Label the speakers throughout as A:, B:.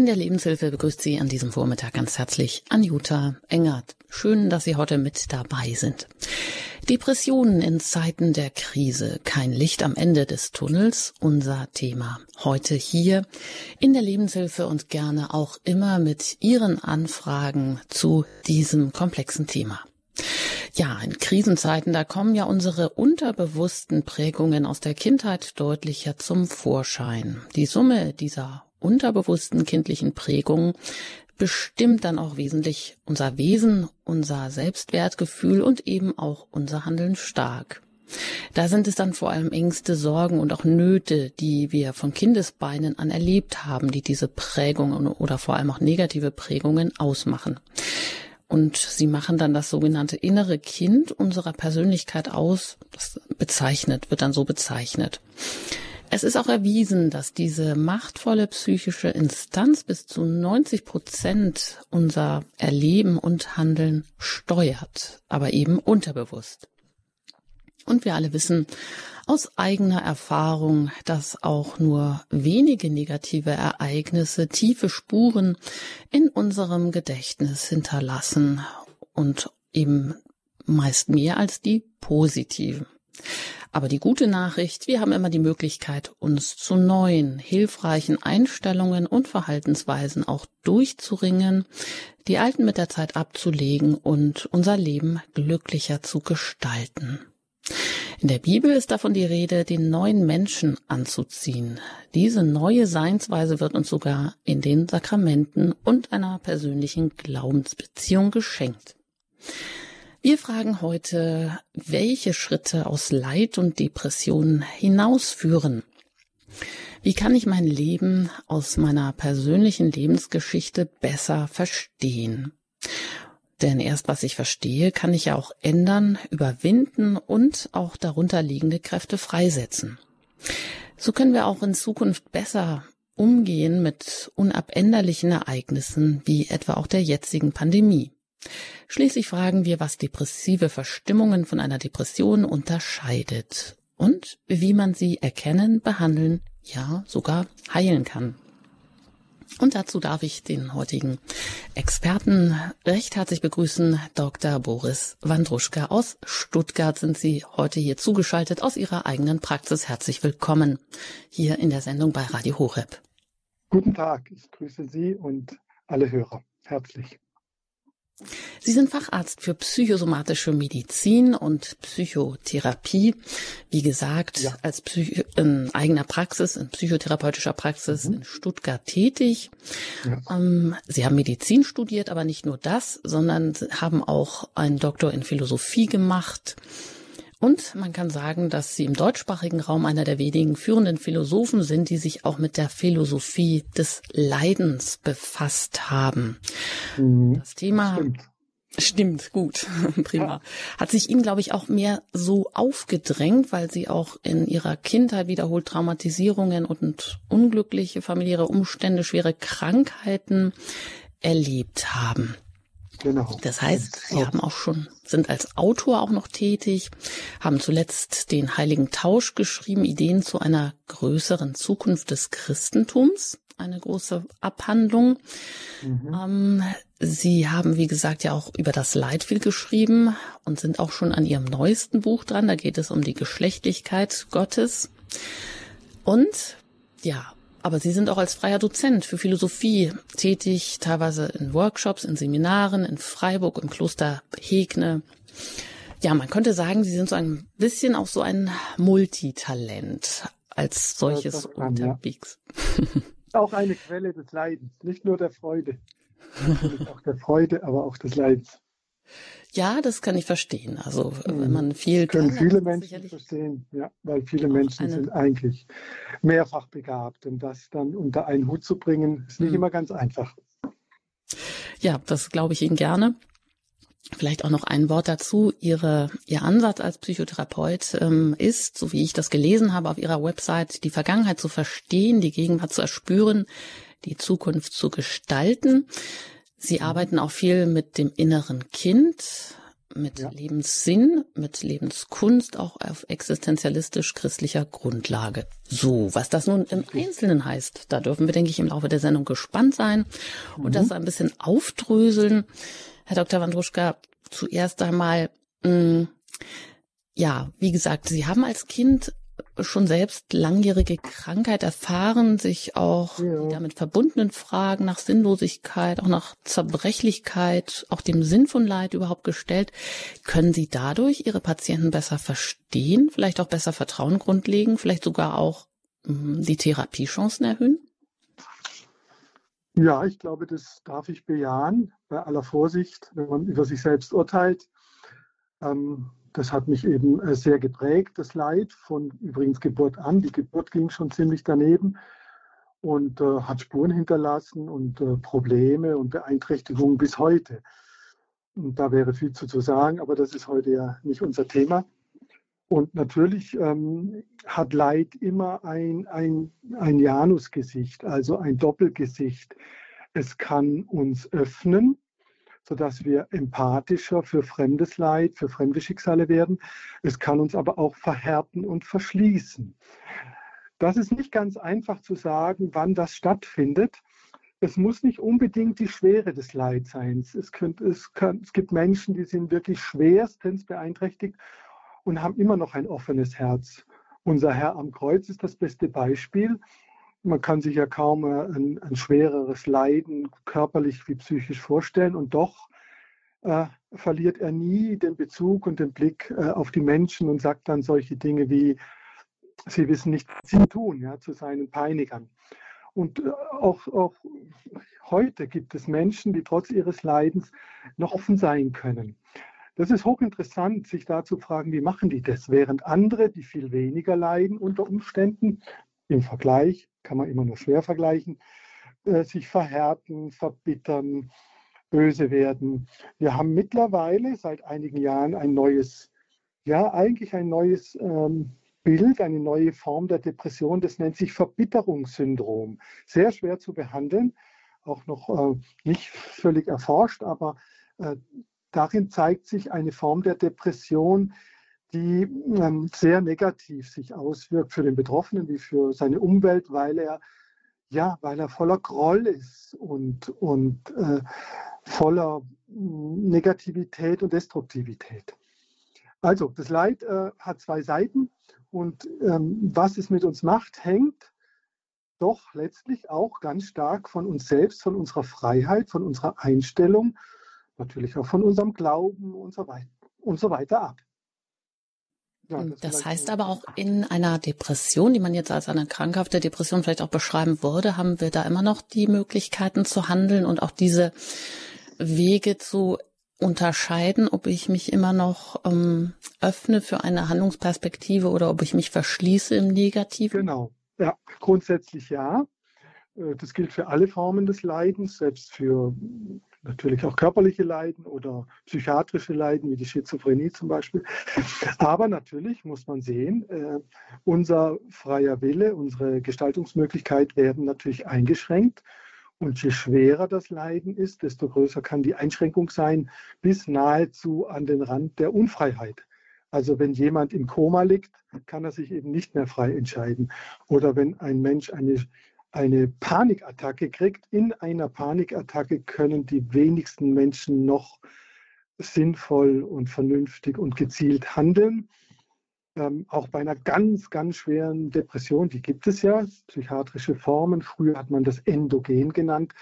A: In der Lebenshilfe begrüßt Sie an diesem Vormittag ganz herzlich Anjuta Engert. Schön, dass Sie heute mit dabei sind. Depressionen in Zeiten der Krise, kein Licht am Ende des Tunnels, unser Thema. Heute hier in der Lebenshilfe und gerne auch immer mit Ihren Anfragen zu diesem komplexen Thema. Ja, in Krisenzeiten, da kommen ja unsere unterbewussten Prägungen aus der Kindheit deutlicher zum Vorschein. Die Summe dieser unterbewussten kindlichen Prägungen bestimmt dann auch wesentlich unser Wesen, unser Selbstwertgefühl und eben auch unser Handeln stark. Da sind es dann vor allem Ängste, Sorgen und auch Nöte, die wir von Kindesbeinen an erlebt haben, die diese Prägungen oder vor allem auch negative Prägungen ausmachen. Und sie machen dann das sogenannte innere Kind unserer Persönlichkeit aus. Das bezeichnet, wird dann so bezeichnet. Es ist auch erwiesen, dass diese machtvolle psychische Instanz bis zu 90 Prozent unser Erleben und Handeln steuert, aber eben unterbewusst. Und wir alle wissen aus eigener Erfahrung, dass auch nur wenige negative Ereignisse tiefe Spuren in unserem Gedächtnis hinterlassen und eben meist mehr als die positiven. Aber die gute Nachricht, wir haben immer die Möglichkeit, uns zu neuen, hilfreichen Einstellungen und Verhaltensweisen auch durchzuringen, die alten mit der Zeit abzulegen und unser Leben glücklicher zu gestalten. In der Bibel ist davon die Rede, den neuen Menschen anzuziehen. Diese neue Seinsweise wird uns sogar in den Sakramenten und einer persönlichen Glaubensbeziehung geschenkt. Wir fragen heute, welche Schritte aus Leid und Depression hinausführen. Wie kann ich mein Leben aus meiner persönlichen Lebensgeschichte besser verstehen? Denn erst was ich verstehe, kann ich ja auch ändern, überwinden und auch darunter liegende Kräfte freisetzen. So können wir auch in Zukunft besser umgehen mit unabänderlichen Ereignissen wie etwa auch der jetzigen Pandemie. Schließlich fragen wir, was depressive Verstimmungen von einer Depression unterscheidet und wie man sie erkennen, behandeln, ja sogar heilen kann. Und dazu darf ich den heutigen Experten recht herzlich begrüßen. Dr. Boris Wandruschka aus Stuttgart sind Sie heute hier zugeschaltet aus Ihrer eigenen Praxis. Herzlich willkommen hier in der Sendung bei Radio Horeb.
B: Guten Tag, ich grüße Sie und alle Hörer. Herzlich.
A: Sie sind Facharzt für psychosomatische Medizin und Psychotherapie. Wie gesagt, ja. als Psych in eigener Praxis, in psychotherapeutischer Praxis mhm. in Stuttgart tätig. Ja. Ähm, Sie haben Medizin studiert, aber nicht nur das, sondern haben auch einen Doktor in Philosophie gemacht. Und man kann sagen, dass Sie im deutschsprachigen Raum einer der wenigen führenden Philosophen sind, die sich auch mit der Philosophie des Leidens befasst haben. Mhm. Das Thema Stimmt. Stimmt, gut, prima. Hat sich Ihnen, glaube ich, auch mehr so aufgedrängt, weil Sie auch in Ihrer Kindheit wiederholt Traumatisierungen und unglückliche familiäre Umstände, schwere Krankheiten erlebt haben. Genau. Das heißt, Sie haben auch schon, sind als Autor auch noch tätig, haben zuletzt den Heiligen Tausch geschrieben, Ideen zu einer größeren Zukunft des Christentums, eine große Abhandlung. Mhm. Ähm, Sie haben, wie gesagt, ja auch über das Leid viel geschrieben und sind auch schon an Ihrem neuesten Buch dran. Da geht es um die Geschlechtlichkeit Gottes. Und ja, aber Sie sind auch als freier Dozent für Philosophie tätig, teilweise in Workshops, in Seminaren, in Freiburg, im Kloster Hegne. Ja, man könnte sagen, Sie sind so ein bisschen auch so ein Multitalent als solches ja, unterwegs.
B: Ja. auch eine Quelle des Leidens, nicht nur der Freude. auch der Freude, aber auch des Leidens.
A: Ja, das kann ich verstehen. Also wenn mhm. man viel
B: können viele Menschen verstehen, ja, weil viele Menschen eine... sind eigentlich mehrfach begabt und das dann unter einen Hut zu bringen, ist nicht hm. immer ganz einfach.
A: Ja, das glaube ich Ihnen gerne. Vielleicht auch noch ein Wort dazu. Ihre, Ihr Ansatz als Psychotherapeut ähm, ist, so wie ich das gelesen habe auf Ihrer Website, die Vergangenheit zu verstehen, die Gegenwart zu erspüren, die Zukunft zu gestalten. Sie arbeiten auch viel mit dem inneren Kind mit ja. Lebenssinn, mit Lebenskunst, auch auf existenzialistisch-christlicher Grundlage. So, was das nun im Einzelnen heißt, da dürfen wir, denke ich, im Laufe der Sendung gespannt sein und mhm. das ein bisschen aufdröseln. Herr Dr. Wandruschka, zuerst einmal, mh, mm, ja, wie gesagt, Sie haben als Kind schon selbst langjährige Krankheit erfahren, sich auch ja. die damit verbundenen Fragen nach Sinnlosigkeit, auch nach Zerbrechlichkeit, auch dem Sinn von Leid überhaupt gestellt. Können Sie dadurch Ihre Patienten besser verstehen, vielleicht auch besser Vertrauen grundlegen, vielleicht sogar auch mh, die Therapiechancen erhöhen?
B: Ja, ich glaube, das darf ich bejahen, bei aller Vorsicht, wenn man über sich selbst urteilt. Ähm, das hat mich eben äh, sehr geprägt, das Leid, von übrigens Geburt an. Die Geburt ging schon ziemlich daneben und äh, hat Spuren hinterlassen und äh, Probleme und Beeinträchtigungen bis heute. Und da wäre viel zu, zu sagen, aber das ist heute ja nicht unser Thema. Und natürlich ähm, hat Leid immer ein, ein, ein Janusgesicht, also ein Doppelgesicht. Es kann uns öffnen, sodass wir empathischer für fremdes Leid, für fremde Schicksale werden. Es kann uns aber auch verhärten und verschließen. Das ist nicht ganz einfach zu sagen, wann das stattfindet. Es muss nicht unbedingt die Schwere des Leids sein. Es, könnte, es, kann, es gibt Menschen, die sind wirklich schwerstens beeinträchtigt und haben immer noch ein offenes Herz. Unser Herr am Kreuz ist das beste Beispiel. Man kann sich ja kaum ein, ein schwereres Leiden körperlich wie psychisch vorstellen und doch äh, verliert er nie den Bezug und den Blick äh, auf die Menschen und sagt dann solche Dinge wie, sie wissen nicht, was sie tun, ja, zu seinen Peinigern. Und äh, auch, auch heute gibt es Menschen, die trotz ihres Leidens noch offen sein können. Das ist hochinteressant, sich da zu fragen, wie machen die das, während andere, die viel weniger leiden unter Umständen, im Vergleich, kann man immer nur schwer vergleichen, äh, sich verhärten, verbittern, böse werden. Wir haben mittlerweile seit einigen Jahren ein neues, ja eigentlich ein neues ähm, Bild, eine neue Form der Depression, das nennt sich Verbitterungssyndrom. Sehr schwer zu behandeln, auch noch äh, nicht völlig erforscht, aber äh, darin zeigt sich eine Form der Depression, die ähm, sehr negativ sich auswirkt für den Betroffenen wie für seine Umwelt, weil er ja, weil er voller Groll ist und, und äh, voller mm, Negativität und Destruktivität. Also, das Leid äh, hat zwei Seiten und ähm, was es mit uns macht, hängt doch letztlich auch ganz stark von uns selbst, von unserer Freiheit, von unserer Einstellung, natürlich auch von unserem Glauben und so weiter, und so weiter ab.
A: Das heißt aber auch in einer Depression, die man jetzt als eine krankhafte Depression vielleicht auch beschreiben würde, haben wir da immer noch die Möglichkeiten zu handeln und auch diese Wege zu unterscheiden, ob ich mich immer noch ähm, öffne für eine Handlungsperspektive oder ob ich mich verschließe im Negativen?
B: Genau, ja, grundsätzlich ja. Äh, das gilt für alle Formen des Leidens, selbst für natürlich auch körperliche Leiden oder psychiatrische Leiden, wie die Schizophrenie zum Beispiel. Aber natürlich muss man sehen, äh, unser freier Wille, unsere Gestaltungsmöglichkeit werden natürlich eingeschränkt. Und je schwerer das Leiden ist, desto größer kann die Einschränkung sein, bis nahezu an den Rand der Unfreiheit. Also wenn jemand im Koma liegt, kann er sich eben nicht mehr frei entscheiden. Oder wenn ein Mensch eine eine Panikattacke kriegt. In einer Panikattacke können die wenigsten Menschen noch sinnvoll und vernünftig und gezielt handeln. Ähm, auch bei einer ganz, ganz schweren Depression, die gibt es ja, psychiatrische Formen, früher hat man das Endogen genannt,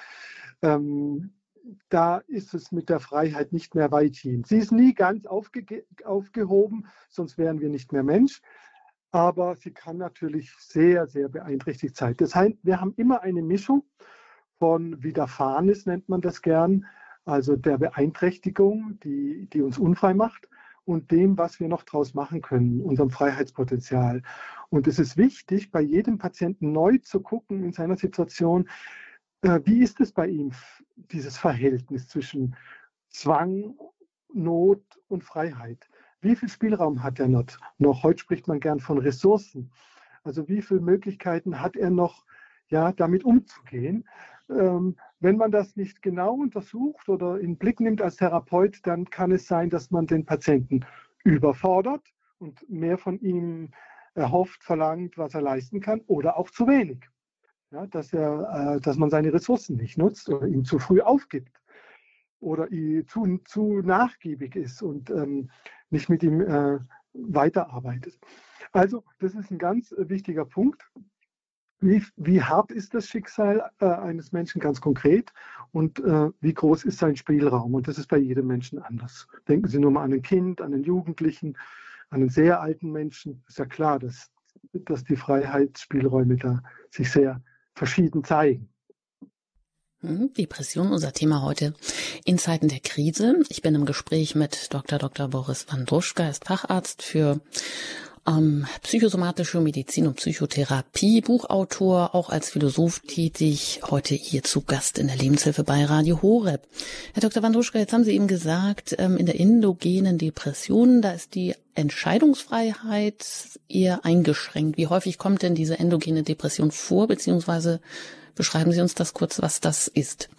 B: ähm, da ist es mit der Freiheit nicht mehr weit hin. Sie ist nie ganz aufge aufgehoben, sonst wären wir nicht mehr Mensch aber sie kann natürlich sehr, sehr beeinträchtigt sein. Das heißt, wir haben immer eine Mischung von Widerfahrenes, nennt man das gern, also der Beeinträchtigung, die, die uns unfrei macht, und dem, was wir noch daraus machen können, unserem Freiheitspotenzial. Und es ist wichtig, bei jedem Patienten neu zu gucken in seiner Situation, äh, wie ist es bei ihm, dieses Verhältnis zwischen Zwang, Not und Freiheit. Wie viel Spielraum hat er noch? Heute spricht man gern von Ressourcen. Also wie viele Möglichkeiten hat er noch, ja, damit umzugehen? Ähm, Wenn man das nicht genau untersucht oder in Blick nimmt als Therapeut, dann kann es sein, dass man den Patienten überfordert und mehr von ihm erhofft, verlangt, was er leisten kann, oder auch zu wenig. Ja, dass, er, äh, dass man seine Ressourcen nicht nutzt oder ihm zu früh aufgibt oder zu, zu nachgiebig ist und ähm, nicht mit ihm äh, weiterarbeitet. Also das ist ein ganz wichtiger Punkt. Wie, wie hart ist das Schicksal äh, eines Menschen ganz konkret und äh, wie groß ist sein Spielraum? Und das ist bei jedem Menschen anders. Denken Sie nur mal an ein Kind, an einen Jugendlichen, an einen sehr alten Menschen. Ist ja klar, dass, dass die Freiheitsspielräume da sich sehr verschieden zeigen.
A: Hm, Depression, unser Thema heute in Zeiten der Krise. Ich bin im Gespräch mit Dr. Dr. Boris Wandruschka, er ist Facharzt für ähm, psychosomatische Medizin und Psychotherapie, Buchautor, auch als Philosoph tätig, heute hier zu Gast in der Lebenshilfe bei Radio Horeb. Herr Dr. Wandruschka, jetzt haben Sie eben gesagt, ähm, in der endogenen Depression, da ist die Entscheidungsfreiheit eher eingeschränkt. Wie häufig kommt denn diese endogene Depression vor, beziehungsweise beschreiben Sie uns das kurz, was das ist?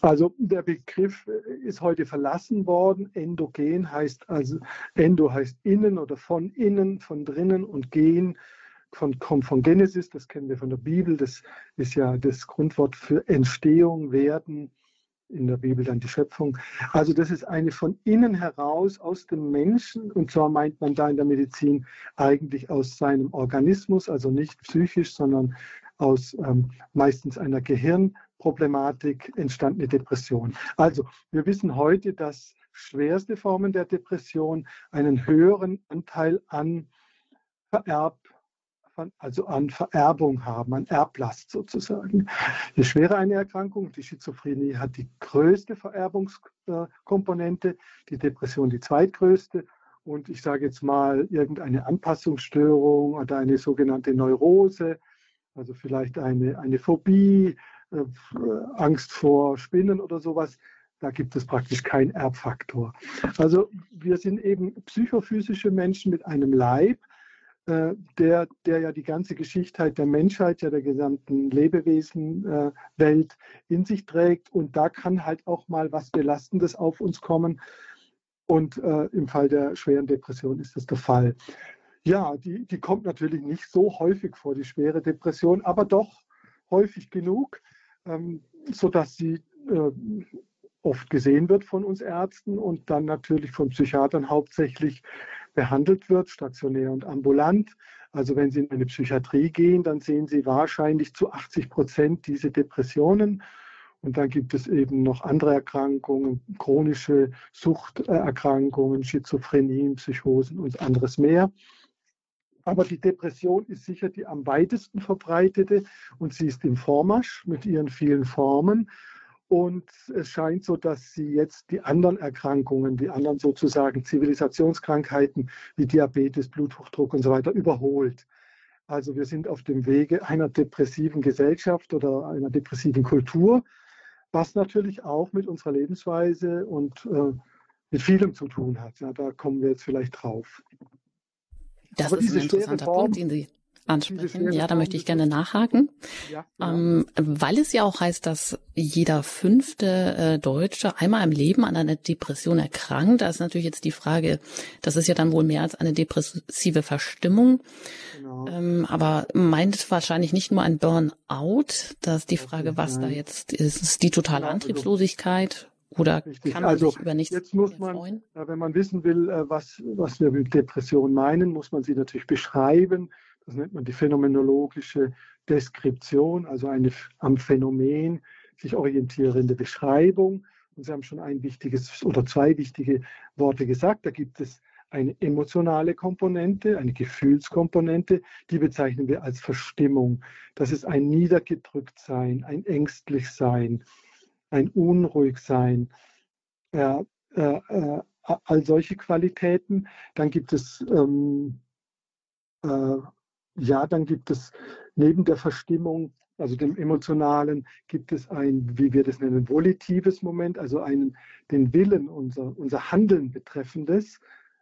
B: Also der Begriff ist heute verlassen worden. Endogen heißt also, endo heißt innen oder von innen, von drinnen und gen von, kommt von Genesis, das kennen wir von der Bibel, das ist ja das Grundwort für Entstehung, Werden, in der Bibel dann die Schöpfung. Also das ist eine von innen heraus aus dem Menschen und zwar meint man da in der Medizin eigentlich aus seinem Organismus, also nicht psychisch, sondern aus ähm, meistens einer Gehirnproblematik entstandene Depression. Also wir wissen heute, dass schwerste Formen der Depression einen höheren Anteil an Vererb, also an Vererbung haben, an Erblast sozusagen. Je schwerer eine Erkrankung, die Schizophrenie hat die größte Vererbungskomponente, die Depression die zweitgrößte und ich sage jetzt mal irgendeine Anpassungsstörung oder eine sogenannte Neurose also vielleicht eine, eine Phobie, äh, Angst vor Spinnen oder sowas, da gibt es praktisch keinen Erbfaktor. Also wir sind eben psychophysische Menschen mit einem Leib, äh, der, der ja die ganze Geschichtheit der Menschheit, ja der gesamten Lebewesenwelt äh, in sich trägt. Und da kann halt auch mal was Belastendes auf uns kommen. Und äh, im Fall der schweren Depression ist das der Fall. Ja, die, die kommt natürlich nicht so häufig vor, die schwere Depression, aber doch häufig genug, ähm, sodass sie äh, oft gesehen wird von uns Ärzten und dann natürlich von Psychiatern hauptsächlich behandelt wird, stationär und ambulant. Also wenn Sie in eine Psychiatrie gehen, dann sehen Sie wahrscheinlich zu 80 Prozent diese Depressionen. Und dann gibt es eben noch andere Erkrankungen, chronische Suchterkrankungen, Schizophrenien, Psychosen und anderes mehr. Aber die Depression ist sicher die am weitesten verbreitete und sie ist im Vormarsch mit ihren vielen Formen. Und es scheint so, dass sie jetzt die anderen Erkrankungen, die anderen sozusagen Zivilisationskrankheiten wie Diabetes, Bluthochdruck und so weiter überholt. Also wir sind auf dem Wege einer depressiven Gesellschaft oder einer depressiven Kultur, was natürlich auch mit unserer Lebensweise und äh, mit vielem zu tun hat. Ja, da kommen wir jetzt vielleicht drauf.
A: Das Aber ist ein interessanter Form, Punkt, den Sie ansprechen. Ja, da möchte ich gerne nachhaken, ja, genau. ähm, weil es ja auch heißt, dass jeder fünfte äh, Deutsche einmal im Leben an einer Depression erkrankt. Da ist natürlich jetzt die Frage, das ist ja dann wohl mehr als eine depressive Verstimmung, genau. ähm, aber meint wahrscheinlich nicht nur ein Burnout. Da ist die Frage, was Nein. da jetzt ist. Ist die totale genau, also Antriebslosigkeit? Oder Richtig. kann man also sich über nichts
B: jetzt muss man, freuen? wenn man wissen will, äh, was, was wir mit Depression meinen, muss man sie natürlich beschreiben. Das nennt man die phänomenologische Deskription, also eine am Phänomen sich orientierende Beschreibung. Und Sie haben schon ein wichtiges oder zwei wichtige Worte gesagt. Da gibt es eine emotionale Komponente, eine Gefühlskomponente, die bezeichnen wir als Verstimmung. Das ist ein Niedergedrücktsein, ein Ängstlichsein, ein Unruhigsein, äh, äh, all solche Qualitäten. Dann gibt es, ähm, äh, ja, dann gibt es neben der Verstimmung, also dem Emotionalen, gibt es ein, wie wir das nennen, volitives Moment, also einen, den Willen, unser, unser Handeln betreffendes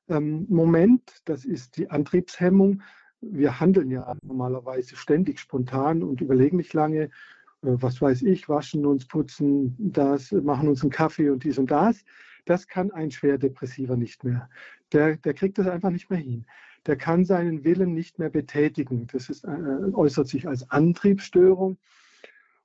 B: ähm, Moment. Das ist die Antriebshemmung. Wir handeln ja normalerweise ständig spontan und überlegen nicht lange was weiß ich, waschen uns, putzen, das, machen uns einen Kaffee und dies und das. Das kann ein Schwerdepressiver nicht mehr. Der, der kriegt das einfach nicht mehr hin. Der kann seinen Willen nicht mehr betätigen. Das ist, äh, äußert sich als Antriebsstörung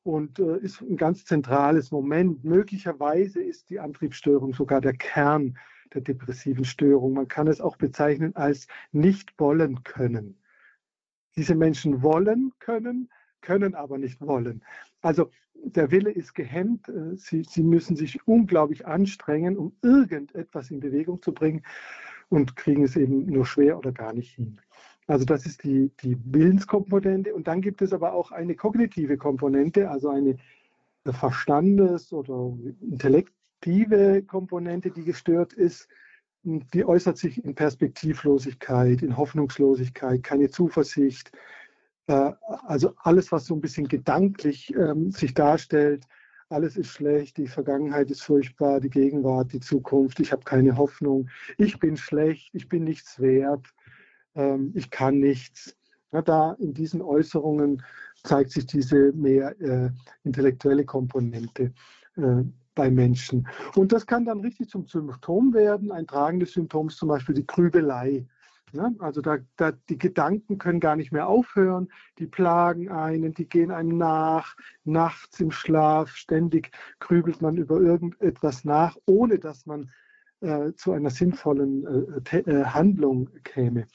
B: und äh, ist ein ganz zentrales Moment. Möglicherweise ist die Antriebsstörung sogar der Kern der depressiven Störung. Man kann es auch bezeichnen als nicht wollen können. Diese Menschen wollen können, können aber nicht wollen. Also der Wille ist gehemmt. Äh, sie, sie müssen sich unglaublich anstrengen, um irgendetwas in Bewegung zu bringen und kriegen es eben nur schwer oder gar nicht hin. Also das ist die, die Willenskomponente. Und dann gibt es aber auch eine kognitive Komponente, also eine Verstandes- oder intellektive Komponente, die gestört ist. Die äußert sich in Perspektivlosigkeit, in Hoffnungslosigkeit, keine Zuversicht. Äh, also alles, was so ein bisschen gedanklich ähm, sich darstellt, alles ist schlecht, die Vergangenheit ist furchtbar, die Gegenwart, die Zukunft, ich habe keine Hoffnung, ich bin schlecht, ich bin nichts wert, ähm, ich kann nichts. Ja, da in diesen Äußerungen zeigt sich diese mehr äh, intellektuelle Komponente äh, bei Menschen. Und das kann dann richtig zum Symptom werden. Ein tragendes Symptom ist zum Beispiel die Grübelei. Ja, also da, da, die Gedanken können gar nicht mehr aufhören, die plagen einen, die gehen einem nach, nachts im Schlaf, ständig grübelt man über irgendetwas nach, ohne dass man äh, zu einer sinnvollen äh, äh, Handlung käme.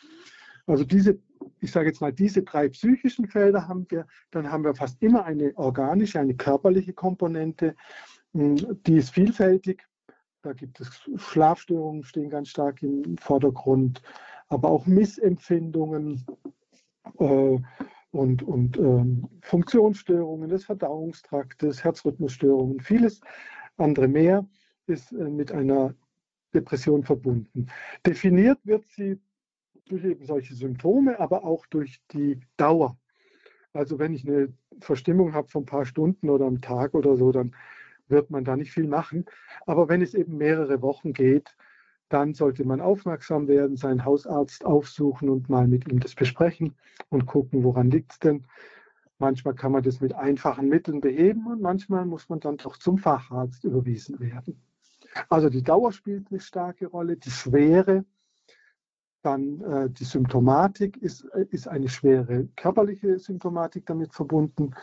B: Also diese, ich sage jetzt mal, diese drei psychischen Felder haben wir, dann haben wir fast immer eine organische, eine körperliche Komponente, hm, die ist vielfältig. Da gibt es Schlafstörungen, stehen ganz stark im Vordergrund aber auch Missempfindungen äh, und, und ähm, Funktionsstörungen des Verdauungstraktes, Herzrhythmusstörungen, vieles andere mehr ist äh, mit einer Depression verbunden. Definiert wird sie durch eben solche Symptome, aber auch durch die Dauer. Also wenn ich eine Verstimmung habe von ein paar Stunden oder am Tag oder so, dann wird man da nicht viel machen. Aber wenn es eben mehrere Wochen geht, dann sollte man aufmerksam werden, seinen Hausarzt aufsuchen und mal mit ihm das besprechen und gucken, woran liegt es denn. Manchmal kann man das mit einfachen Mitteln beheben und manchmal muss man dann doch zum Facharzt überwiesen werden. Also die Dauer spielt eine starke Rolle, die Schwere, dann äh, die Symptomatik ist, äh, ist eine schwere körperliche Symptomatik damit verbunden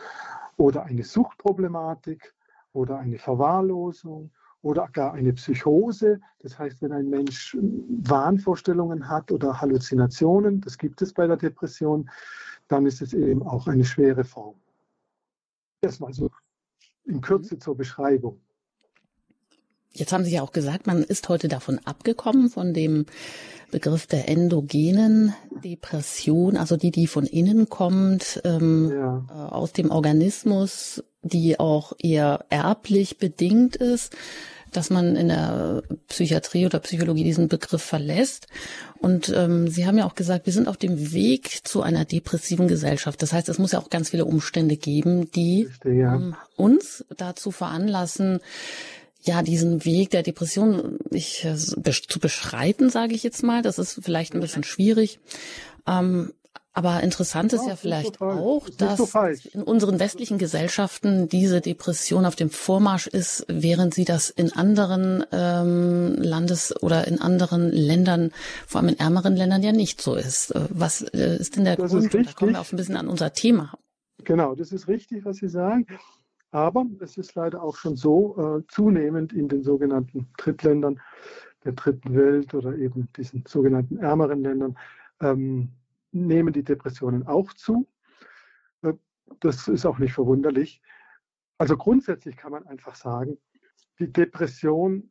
B: oder eine Suchtproblematik oder eine Verwahrlosung oder gar eine Psychose. Das heißt, wenn ein Mensch Wahnvorstellungen hat oder Halluzinationen, das gibt es bei der Depression, dann ist es eben auch eine schwere Form. Erstmal so in Kürze zur Beschreibung.
A: Jetzt haben Sie ja auch gesagt, man ist heute davon abgekommen, von dem Begriff der endogenen Depression, also die, die von innen kommt, ähm, ja. Äh, aus dem Organismus, die auch eher erblich bedingt ist dass man in der Psychiatrie oder Psychologie diesen Begriff verlässt. Und ähm, Sie haben ja auch gesagt, wir sind auf dem Weg zu einer depressiven Gesellschaft. Das heißt, es muss ja auch ganz viele Umstände geben, die ja. ähm, uns dazu veranlassen, ja, diesen Weg der Depression ich, äh, zu beschreiten, sage ich jetzt mal. Das ist vielleicht ein bisschen schwierig. Ähm, aber interessant ist ja, ja vielleicht total, auch, dass so in unseren westlichen Gesellschaften diese Depression auf dem Vormarsch ist, während sie das in anderen ähm, Landes- oder in anderen Ländern, vor allem in ärmeren Ländern, ja nicht so ist. Äh, was äh, ist denn der das Grund? Da kommen wir auch ein bisschen an unser Thema.
B: Genau, das ist richtig, was Sie sagen. Aber es ist leider auch schon so äh, zunehmend in den sogenannten Drittländern der dritten Welt oder eben diesen sogenannten ärmeren Ländern, ähm, nehmen die Depressionen auch zu. Äh, das ist auch nicht verwunderlich. Also grundsätzlich kann man einfach sagen, die Depression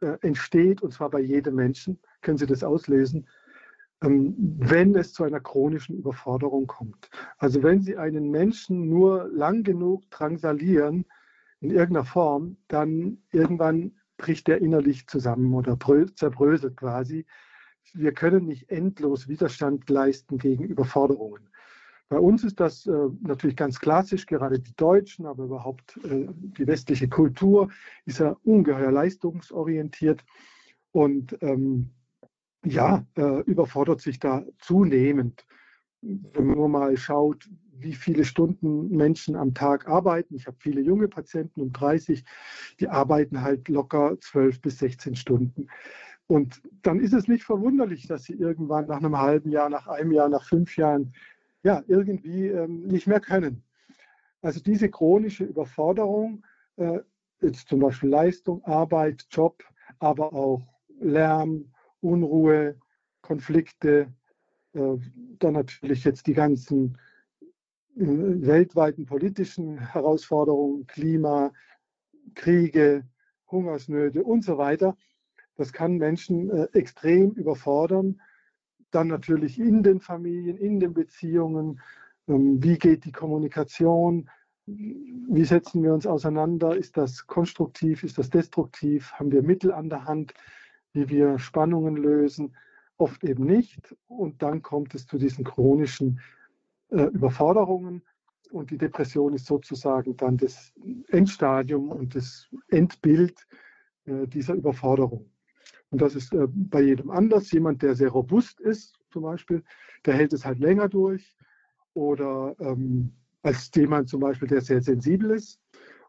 B: äh, entsteht, und zwar bei jedem Menschen, können Sie das auslesen, ähm, wenn es zu einer chronischen Überforderung kommt. Also wenn Sie einen Menschen nur lang genug drangsalieren in irgendeiner Form, dann irgendwann bricht er innerlich zusammen oder zerbröselt quasi wir können nicht endlos Widerstand leisten gegen Überforderungen. Bei uns ist das äh, natürlich ganz klassisch, gerade die Deutschen, aber überhaupt äh, die westliche Kultur ist ja ungeheuer leistungsorientiert und ähm, ja, äh, überfordert sich da zunehmend. Wenn man mal schaut, wie viele Stunden Menschen am Tag arbeiten. Ich habe viele junge Patienten um 30, die arbeiten halt locker 12 bis 16 Stunden. Und dann ist es nicht verwunderlich, dass sie irgendwann nach einem halben Jahr, nach einem Jahr, nach fünf Jahren ja irgendwie ähm, nicht mehr können. Also diese chronische Überforderung, äh, jetzt zum Beispiel Leistung, Arbeit, Job, aber auch Lärm, Unruhe, Konflikte, äh, dann natürlich jetzt die ganzen äh, weltweiten politischen Herausforderungen, Klima, Kriege, Hungersnöte und so weiter. Das kann Menschen äh, extrem überfordern. Dann natürlich in den Familien, in den Beziehungen. Ähm, wie geht die Kommunikation? Wie setzen wir uns auseinander? Ist das konstruktiv? Ist das destruktiv? Haben wir Mittel an der Hand, wie wir Spannungen lösen? Oft eben nicht. Und dann kommt es zu diesen chronischen äh, Überforderungen. Und die Depression ist sozusagen dann das Endstadium und das Endbild äh, dieser Überforderung. Und das ist äh, bei jedem anders. Jemand, der sehr robust ist, zum Beispiel, der hält es halt länger durch. Oder ähm, als jemand zum Beispiel, der sehr sensibel ist.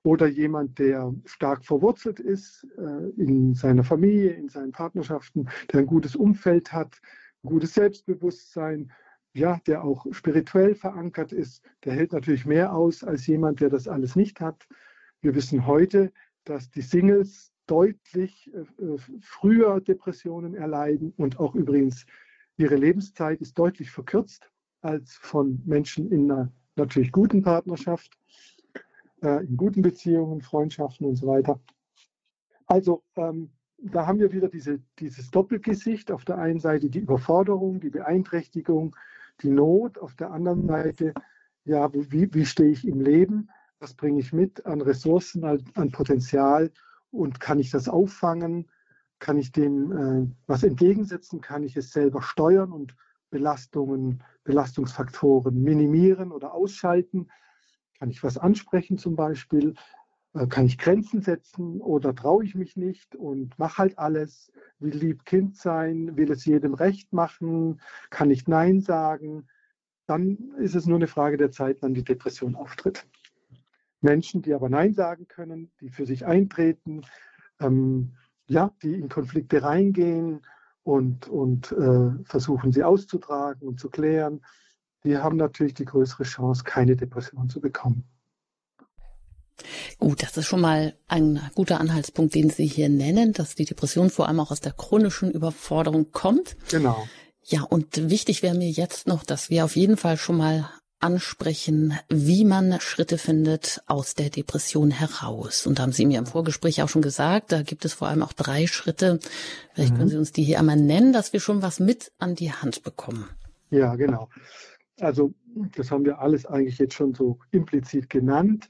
B: Oder jemand, der stark verwurzelt ist äh, in seiner Familie, in seinen Partnerschaften, der ein gutes Umfeld hat, ein gutes Selbstbewusstsein, ja, der auch spirituell verankert ist, der hält natürlich mehr aus als jemand, der das alles nicht hat. Wir wissen heute, dass die Singles deutlich äh, äh, früher Depressionen erleiden und auch übrigens ihre Lebenszeit ist deutlich verkürzt als von Menschen in einer natürlich guten Partnerschaft, äh, in guten Beziehungen, Freundschaften und so weiter. Also ähm, da haben wir wieder diese, dieses Doppelgesicht. Auf der einen Seite die Überforderung, die Beeinträchtigung, die Not. Auf der anderen Seite, ja, wie, wie stehe ich im Leben? Was bringe ich mit an Ressourcen, an, an Potenzial? Und kann ich das auffangen? Kann ich dem äh, was entgegensetzen? Kann ich es selber steuern und Belastungen, Belastungsfaktoren minimieren oder ausschalten? Kann ich was ansprechen zum Beispiel? Äh, kann ich Grenzen setzen oder traue ich mich nicht und mache halt alles? Will lieb Kind sein? Will es jedem recht machen? Kann ich Nein sagen? Dann ist es nur eine Frage der Zeit, wann die Depression auftritt. Menschen, die aber Nein sagen können, die für sich eintreten, ähm, ja, die in Konflikte reingehen und, und äh, versuchen, sie auszutragen und zu klären, die haben natürlich die größere Chance, keine Depression zu bekommen.
A: Gut, das ist schon mal ein guter Anhaltspunkt, den Sie hier nennen, dass die Depression vor allem auch aus der chronischen Überforderung kommt.
B: Genau.
A: Ja, und wichtig wäre mir jetzt noch, dass wir auf jeden Fall schon mal ansprechen, wie man Schritte findet aus der Depression heraus. Und da haben Sie mir im Vorgespräch auch schon gesagt, da gibt es vor allem auch drei Schritte. Vielleicht mhm. können Sie uns die hier einmal nennen, dass wir schon was mit an die Hand bekommen.
B: Ja, genau. Also das haben wir alles eigentlich jetzt schon so implizit genannt.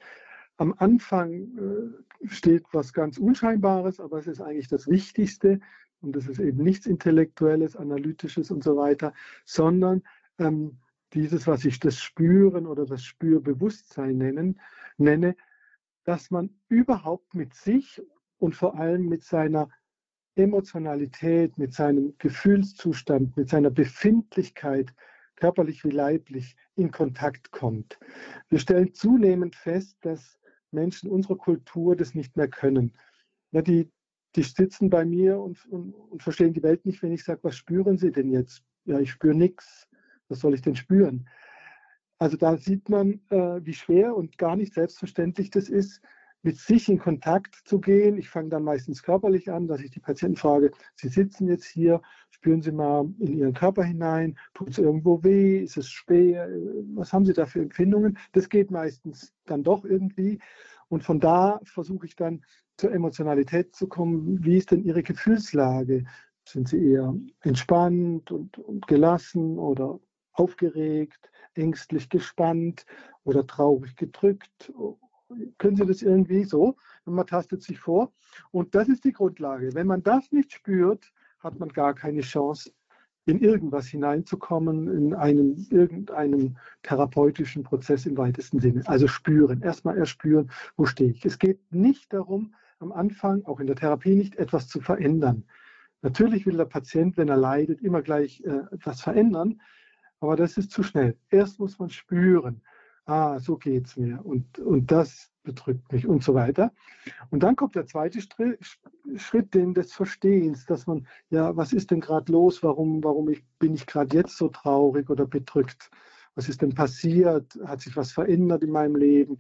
B: Am Anfang äh, steht was ganz Unscheinbares, aber es ist eigentlich das Wichtigste. Und das ist eben nichts Intellektuelles, Analytisches und so weiter, sondern ähm, dieses, was ich das Spüren oder das Spürbewusstsein nennen, nenne, dass man überhaupt mit sich und vor allem mit seiner Emotionalität, mit seinem Gefühlszustand, mit seiner Befindlichkeit, körperlich wie leiblich, in Kontakt kommt. Wir stellen zunehmend fest, dass Menschen unserer Kultur das nicht mehr können. Ja, die, die sitzen bei mir und, und, und verstehen die Welt nicht, wenn ich sage, was spüren sie denn jetzt? Ja, ich spüre nichts. Was soll ich denn spüren? Also da sieht man, äh, wie schwer und gar nicht selbstverständlich das ist, mit sich in Kontakt zu gehen. Ich fange dann meistens körperlich an, dass ich die Patienten frage, Sie sitzen jetzt hier, spüren Sie mal in Ihren Körper hinein, tut es irgendwo weh, ist es schwer, was haben Sie da für Empfindungen? Das geht meistens dann doch irgendwie. Und von da versuche ich dann zur Emotionalität zu kommen. Wie ist denn Ihre Gefühlslage? Sind Sie eher entspannt und, und gelassen oder aufgeregt, ängstlich gespannt oder traurig gedrückt können Sie das irgendwie so? Man tastet sich vor. Und das ist die Grundlage. Wenn man das nicht spürt, hat man gar keine Chance, in irgendwas hineinzukommen, in einem, irgendeinem therapeutischen Prozess im weitesten Sinne. Also spüren, erstmal erspüren, wo stehe ich. Es geht nicht darum, am Anfang, auch in der Therapie nicht, etwas zu verändern. Natürlich will der Patient, wenn er leidet, immer gleich äh, etwas verändern, aber das ist zu schnell. Erst muss man spüren. ah, so geht es mir und, und das bedrückt mich und so weiter. Und dann kommt der zweite Schritt, den des Verstehens, dass man, ja, was ist denn gerade los, warum, warum ich, bin ich gerade jetzt so traurig oder bedrückt? Was ist denn passiert? Hat sich was verändert in meinem Leben?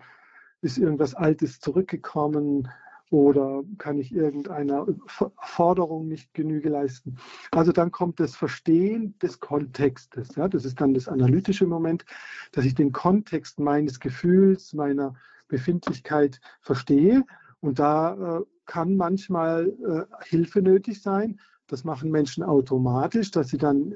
B: Ist irgendwas Altes zurückgekommen? Oder kann ich irgendeiner Forderung nicht Genüge leisten. Also dann kommt das Verstehen des Kontextes. Ja, das ist dann das analytische Moment, dass ich den Kontext meines Gefühls, meiner Befindlichkeit verstehe. Und da äh, kann manchmal äh, Hilfe nötig sein. Das machen Menschen automatisch, dass sie dann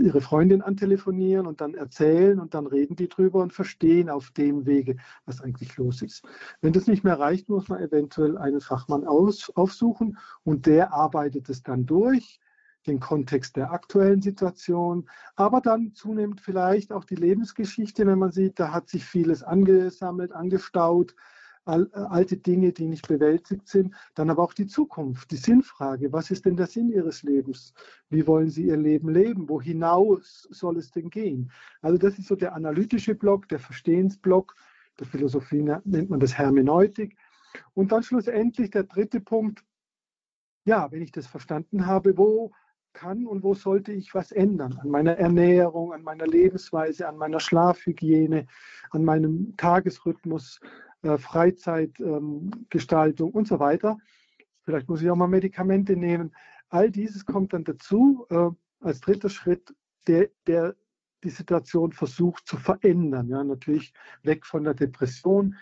B: ihre Freundin antelefonieren und dann erzählen und dann reden die drüber und verstehen auf dem Wege, was eigentlich los ist. Wenn das nicht mehr reicht, muss man eventuell einen Fachmann aus, aufsuchen und der arbeitet es dann durch, den Kontext der aktuellen Situation, aber dann zunehmend vielleicht auch die Lebensgeschichte, wenn man sieht, da hat sich vieles angesammelt, angestaut, alte Dinge, die nicht bewältigt sind. Dann aber auch die Zukunft, die Sinnfrage. Was ist denn der Sinn Ihres Lebens? Wie wollen Sie Ihr Leben leben? Wo hinaus soll es denn gehen? Also das ist so der analytische Block, der Verstehensblock. Der Philosophie nennt man das Hermeneutik. Und dann schlussendlich der dritte Punkt. Ja, wenn ich das verstanden habe, wo kann und wo sollte ich was ändern an meiner Ernährung, an meiner Lebensweise, an meiner Schlafhygiene, an meinem Tagesrhythmus, äh, Freizeitgestaltung ähm, und so weiter. Vielleicht muss ich auch mal Medikamente nehmen. All dieses kommt dann dazu äh, als dritter Schritt, der, der die Situation versucht zu verändern. Ja, natürlich weg von der Depression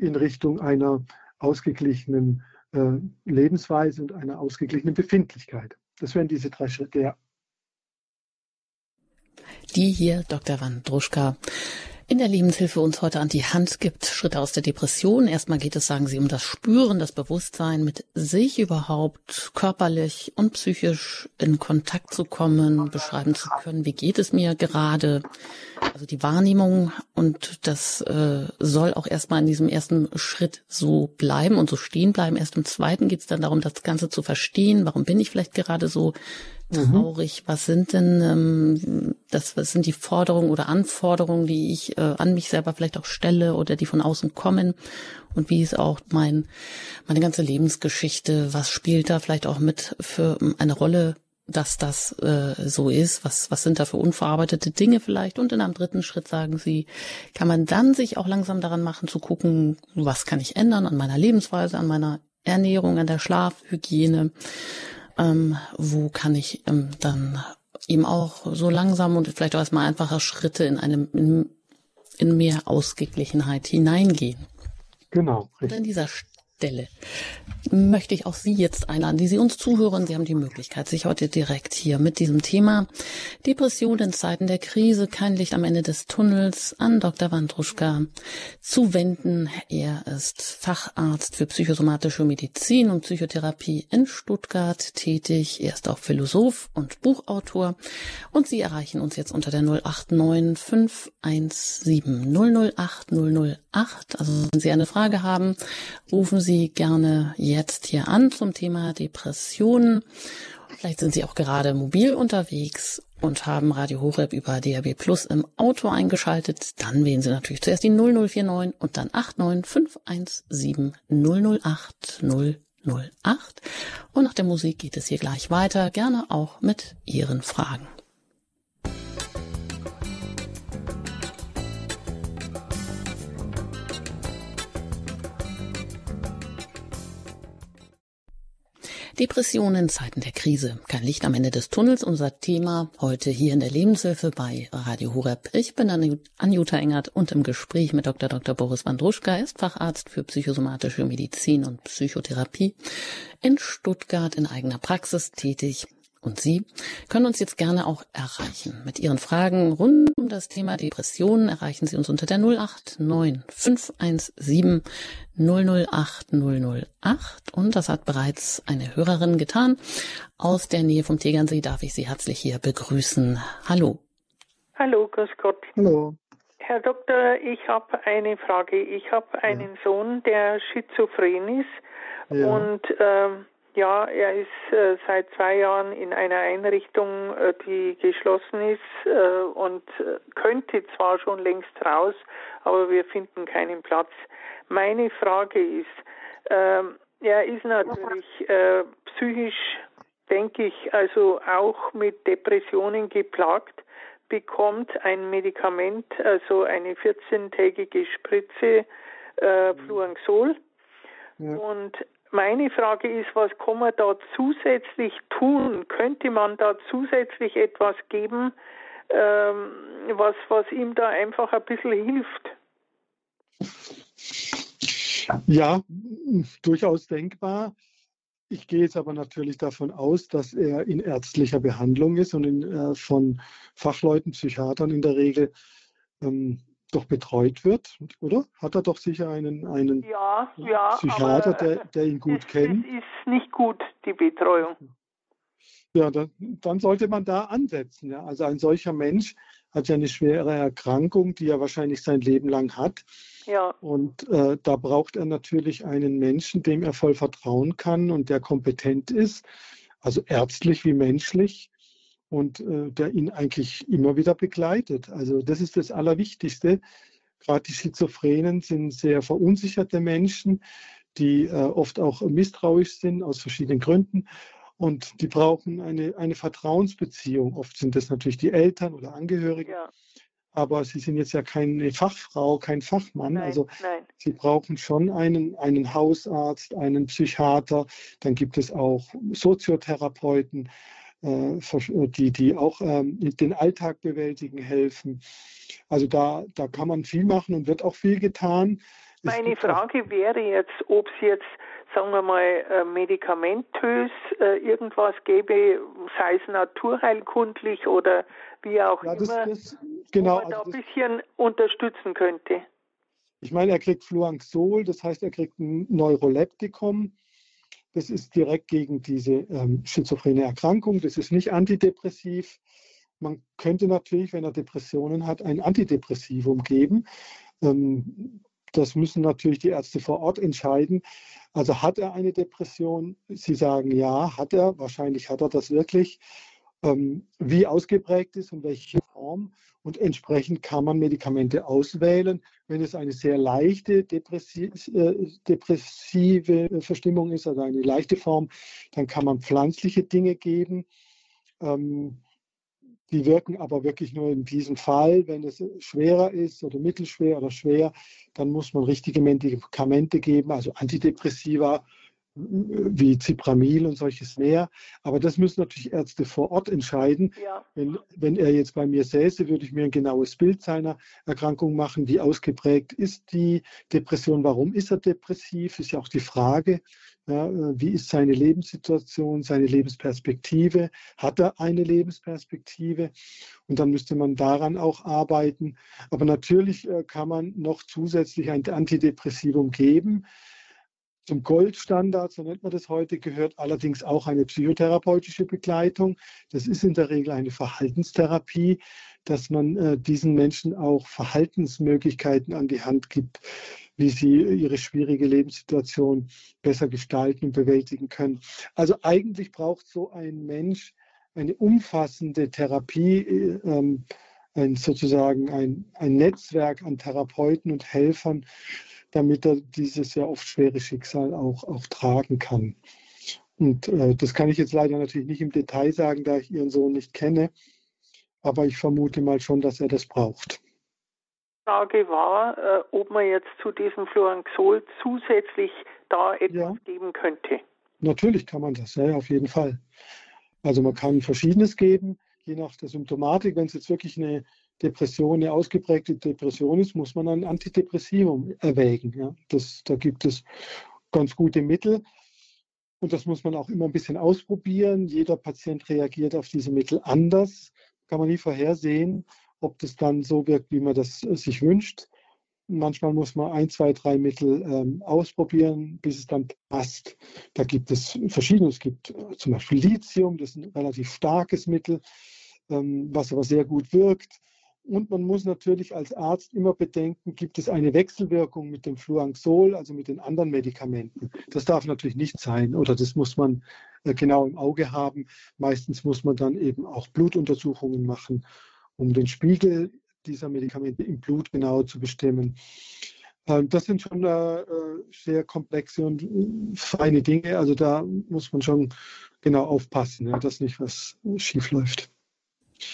B: in Richtung einer ausgeglichenen äh, Lebensweise und einer ausgeglichenen Befindlichkeit. Das wären diese drei Schritte, ja.
A: Die hier Dr. Wandruschka in der Lebenshilfe uns heute an die Hand gibt. Schritte aus der Depression. Erstmal geht es, sagen Sie, um das Spüren, das Bewusstsein, mit sich überhaupt körperlich und psychisch in Kontakt zu kommen, beschreiben zu können, wie geht es mir gerade. Also die Wahrnehmung und das äh, soll auch erstmal in diesem ersten Schritt so bleiben und so stehen bleiben. Erst im zweiten geht es dann darum, das Ganze zu verstehen. Warum bin ich vielleicht gerade so. Traurig. Mhm. Was sind denn ähm, das? Was sind die Forderungen oder Anforderungen, die ich äh, an mich selber vielleicht auch stelle oder die von außen kommen? Und wie ist auch mein meine ganze Lebensgeschichte? Was spielt da vielleicht auch mit für eine Rolle? dass das äh, so ist, was, was sind da für unverarbeitete Dinge vielleicht? Und in einem dritten Schritt sagen sie, kann man dann sich auch langsam daran machen zu gucken, was kann ich ändern an meiner Lebensweise, an meiner Ernährung, an der Schlafhygiene, ähm, wo kann ich ähm, dann eben auch so langsam und vielleicht auch erstmal einfache Schritte in einem in, in mehr Ausgeglichenheit hineingehen.
B: Genau.
A: Richtig. Und an dieser Stelle möchte ich auch Sie jetzt einladen, die Sie uns zuhören. Sie haben die Möglichkeit, sich heute direkt hier mit diesem Thema Depression in Zeiten der Krise, kein Licht am Ende des Tunnels an Dr. Wandruschka zu wenden. Er ist Facharzt für psychosomatische Medizin und Psychotherapie in Stuttgart tätig. Er ist auch Philosoph und Buchautor. Und Sie erreichen uns jetzt unter der 089 517 008 008. Also wenn Sie eine Frage haben, rufen Sie Sie gerne jetzt hier an zum Thema Depressionen. Vielleicht sind Sie auch gerade mobil unterwegs und haben Radio Horeb über DAB Plus im Auto eingeschaltet. Dann wählen Sie natürlich zuerst die 0049 und dann 89517 008 008. Und nach der Musik geht es hier gleich weiter, gerne auch mit Ihren Fragen. Depressionen in Zeiten der Krise. Kein Licht am Ende des Tunnels. Unser Thema heute hier in der Lebenshilfe bei Radio Horeb. Ich bin Anjuta Engert und im Gespräch mit Dr. Dr. Boris Wandruschka. Ist Facharzt für psychosomatische Medizin und Psychotherapie in Stuttgart in eigener Praxis tätig. Und Sie können uns jetzt gerne auch erreichen. Mit Ihren Fragen rund um das Thema Depressionen erreichen Sie uns unter der 089 517 008 008. Und das hat bereits eine Hörerin getan. Aus der Nähe vom Tegernsee darf ich Sie herzlich hier begrüßen. Hallo.
C: Hallo, grüß Gott.
B: Hallo.
C: Herr Doktor, ich habe eine Frage. Ich habe einen ja. Sohn, der schizophren ist. Ja. Und ähm, Ja, er ist äh, seit zwei Jahren in einer Einrichtung, äh, die geschlossen ist äh, und äh, könnte zwar schon längst raus, aber wir finden keinen Platz. Meine Frage ist, ähm, er ist natürlich äh, psychisch, denke ich, also auch mit Depressionen geplagt, bekommt ein Medikament, also eine 14-tägige Spritze äh, Fluanxol. Ja. Und meine Frage ist, was kann man da zusätzlich tun? Könnte man da zusätzlich etwas geben, ähm, was, was ihm da einfach ein bisschen hilft?
B: Ja, durchaus denkbar. Ich gehe jetzt aber natürlich davon aus, dass er in ärztlicher Behandlung ist und in, äh, von Fachleuten, Psychiatern in der Regel ähm, doch betreut wird, oder? Hat er doch sicher einen, einen
C: ja, ja,
B: Psychiater, der, der ihn gut
C: das,
B: kennt?
C: Das ist nicht gut, die Betreuung.
B: Ja, dann, dann sollte man da ansetzen. Ja. Also ein solcher Mensch hat ja eine schwere Erkrankung, die er wahrscheinlich sein Leben lang hat.
C: Ja.
B: Und äh, da braucht er natürlich einen Menschen, dem er voll vertrauen kann und der kompetent ist, also ärztlich wie menschlich und äh, der ihn eigentlich immer wieder begleitet. Also das ist das Allerwichtigste. Gerade die Schizophrenen sind sehr verunsicherte Menschen, die äh, oft auch misstrauisch sind aus verschiedenen Gründen. Und die brauchen eine, eine Vertrauensbeziehung. Oft sind das natürlich die Eltern oder Angehörige. Ja. Aber sie sind jetzt ja keine Fachfrau, kein Fachmann.
C: Nein,
B: also
C: nein.
B: sie brauchen schon einen, einen Hausarzt, einen Psychiater. Dann gibt es auch Soziotherapeuten. Äh, die, die auch ähm, den Alltag bewältigen helfen. Also da, da kann man viel machen und wird auch viel getan.
C: Meine Frage wäre jetzt, ob es jetzt, sagen wir mal, äh, medikamentös äh, irgendwas gäbe, sei es naturheilkundlich oder wie auch
B: ja, das,
C: immer,
B: das, genau,
C: man also da ein bisschen unterstützen könnte.
B: Ich meine, er kriegt Fluanxol, das heißt, er kriegt ein Neuroleptikum. Das ist direkt gegen diese ähm, schizophrene Erkrankung. Das ist nicht antidepressiv. Man könnte natürlich, wenn er Depressionen hat, ein Antidepressivum geben. Ähm, das müssen natürlich die Ärzte vor Ort entscheiden. Also hat er eine Depression? Sie sagen ja, hat er. Wahrscheinlich hat er das wirklich. Ähm, wie ausgeprägt ist und welche Form. Und entsprechend kann man Medikamente auswählen. Wenn es eine sehr leichte äh, depressive Verstimmung ist, also eine leichte Form, dann kann man pflanzliche Dinge geben. Ähm, die wirken aber wirklich nur in diesem Fall. Wenn es schwerer ist oder mittelschwer oder schwer, dann muss man richtige Medikamente geben, also Antidepressiva wie Zipramil und solches mehr. Aber das müssen natürlich Ärzte vor Ort entscheiden.
C: Ja.
B: Wenn, wenn er jetzt bei mir säße, würde ich mir ein genaues Bild seiner Erkrankung machen. Wie ausgeprägt ist die Depression? Warum ist er depressiv? Ist ja auch die Frage. Ja, wie ist seine Lebenssituation, seine Lebensperspektive? Hat er eine Lebensperspektive? Und dann müsste man daran auch arbeiten. Aber natürlich äh, kann man noch zusätzlich ein Antidepressivum geben. Zum Goldstandard, so nennt man das heute, gehört allerdings auch eine psychotherapeutische Begleitung. Das ist in der Regel eine Verhaltenstherapie, dass man äh, diesen Menschen auch Verhaltensmöglichkeiten an die Hand gibt, wie sie ihre schwierige Lebenssituation besser gestalten und bewältigen können. Also eigentlich braucht so ein Mensch eine umfassende Therapie, äh, ähm, ein, sozusagen ein, ein Netzwerk an Therapeuten und Helfern, damit er dieses ja oft schwere Schicksal auch, auch tragen kann. Und äh, das kann ich jetzt leider natürlich nicht im Detail sagen, da ich Ihren Sohn nicht kenne, aber ich vermute mal schon, dass er das braucht.
C: Frage war, äh, ob man jetzt zu diesem Fluanxol zusätzlich da etwas ja. geben könnte.
B: Natürlich kann man das, ja, auf jeden Fall. Also man kann Verschiedenes geben, je nach der Symptomatik. Wenn es jetzt wirklich eine Depression, eine ausgeprägte Depression ist, muss man ein Antidepressivum erwägen. Ja. Das, da gibt es ganz gute Mittel. Und das muss man auch immer ein bisschen ausprobieren. Jeder Patient reagiert auf diese Mittel anders. Kann man nie vorhersehen, ob das dann so wirkt, wie man das sich wünscht. Manchmal muss man ein, zwei, drei Mittel ähm, ausprobieren, bis es dann passt. Da gibt es verschiedene. Es gibt äh, zum Beispiel Lithium, das ist ein relativ starkes Mittel, was aber sehr gut wirkt. Und man muss natürlich als Arzt immer bedenken, gibt es eine Wechselwirkung mit dem Fluanxol, also mit den anderen Medikamenten. Das darf natürlich nicht sein oder das muss man äh, genau im Auge haben. Meistens muss man dann eben auch Blutuntersuchungen machen, um den Spiegel dieser Medikamente im Blut genau zu bestimmen. Ähm, das sind schon äh, sehr komplexe und feine Dinge. Also da muss man schon genau aufpassen, dass nicht was schief läuft.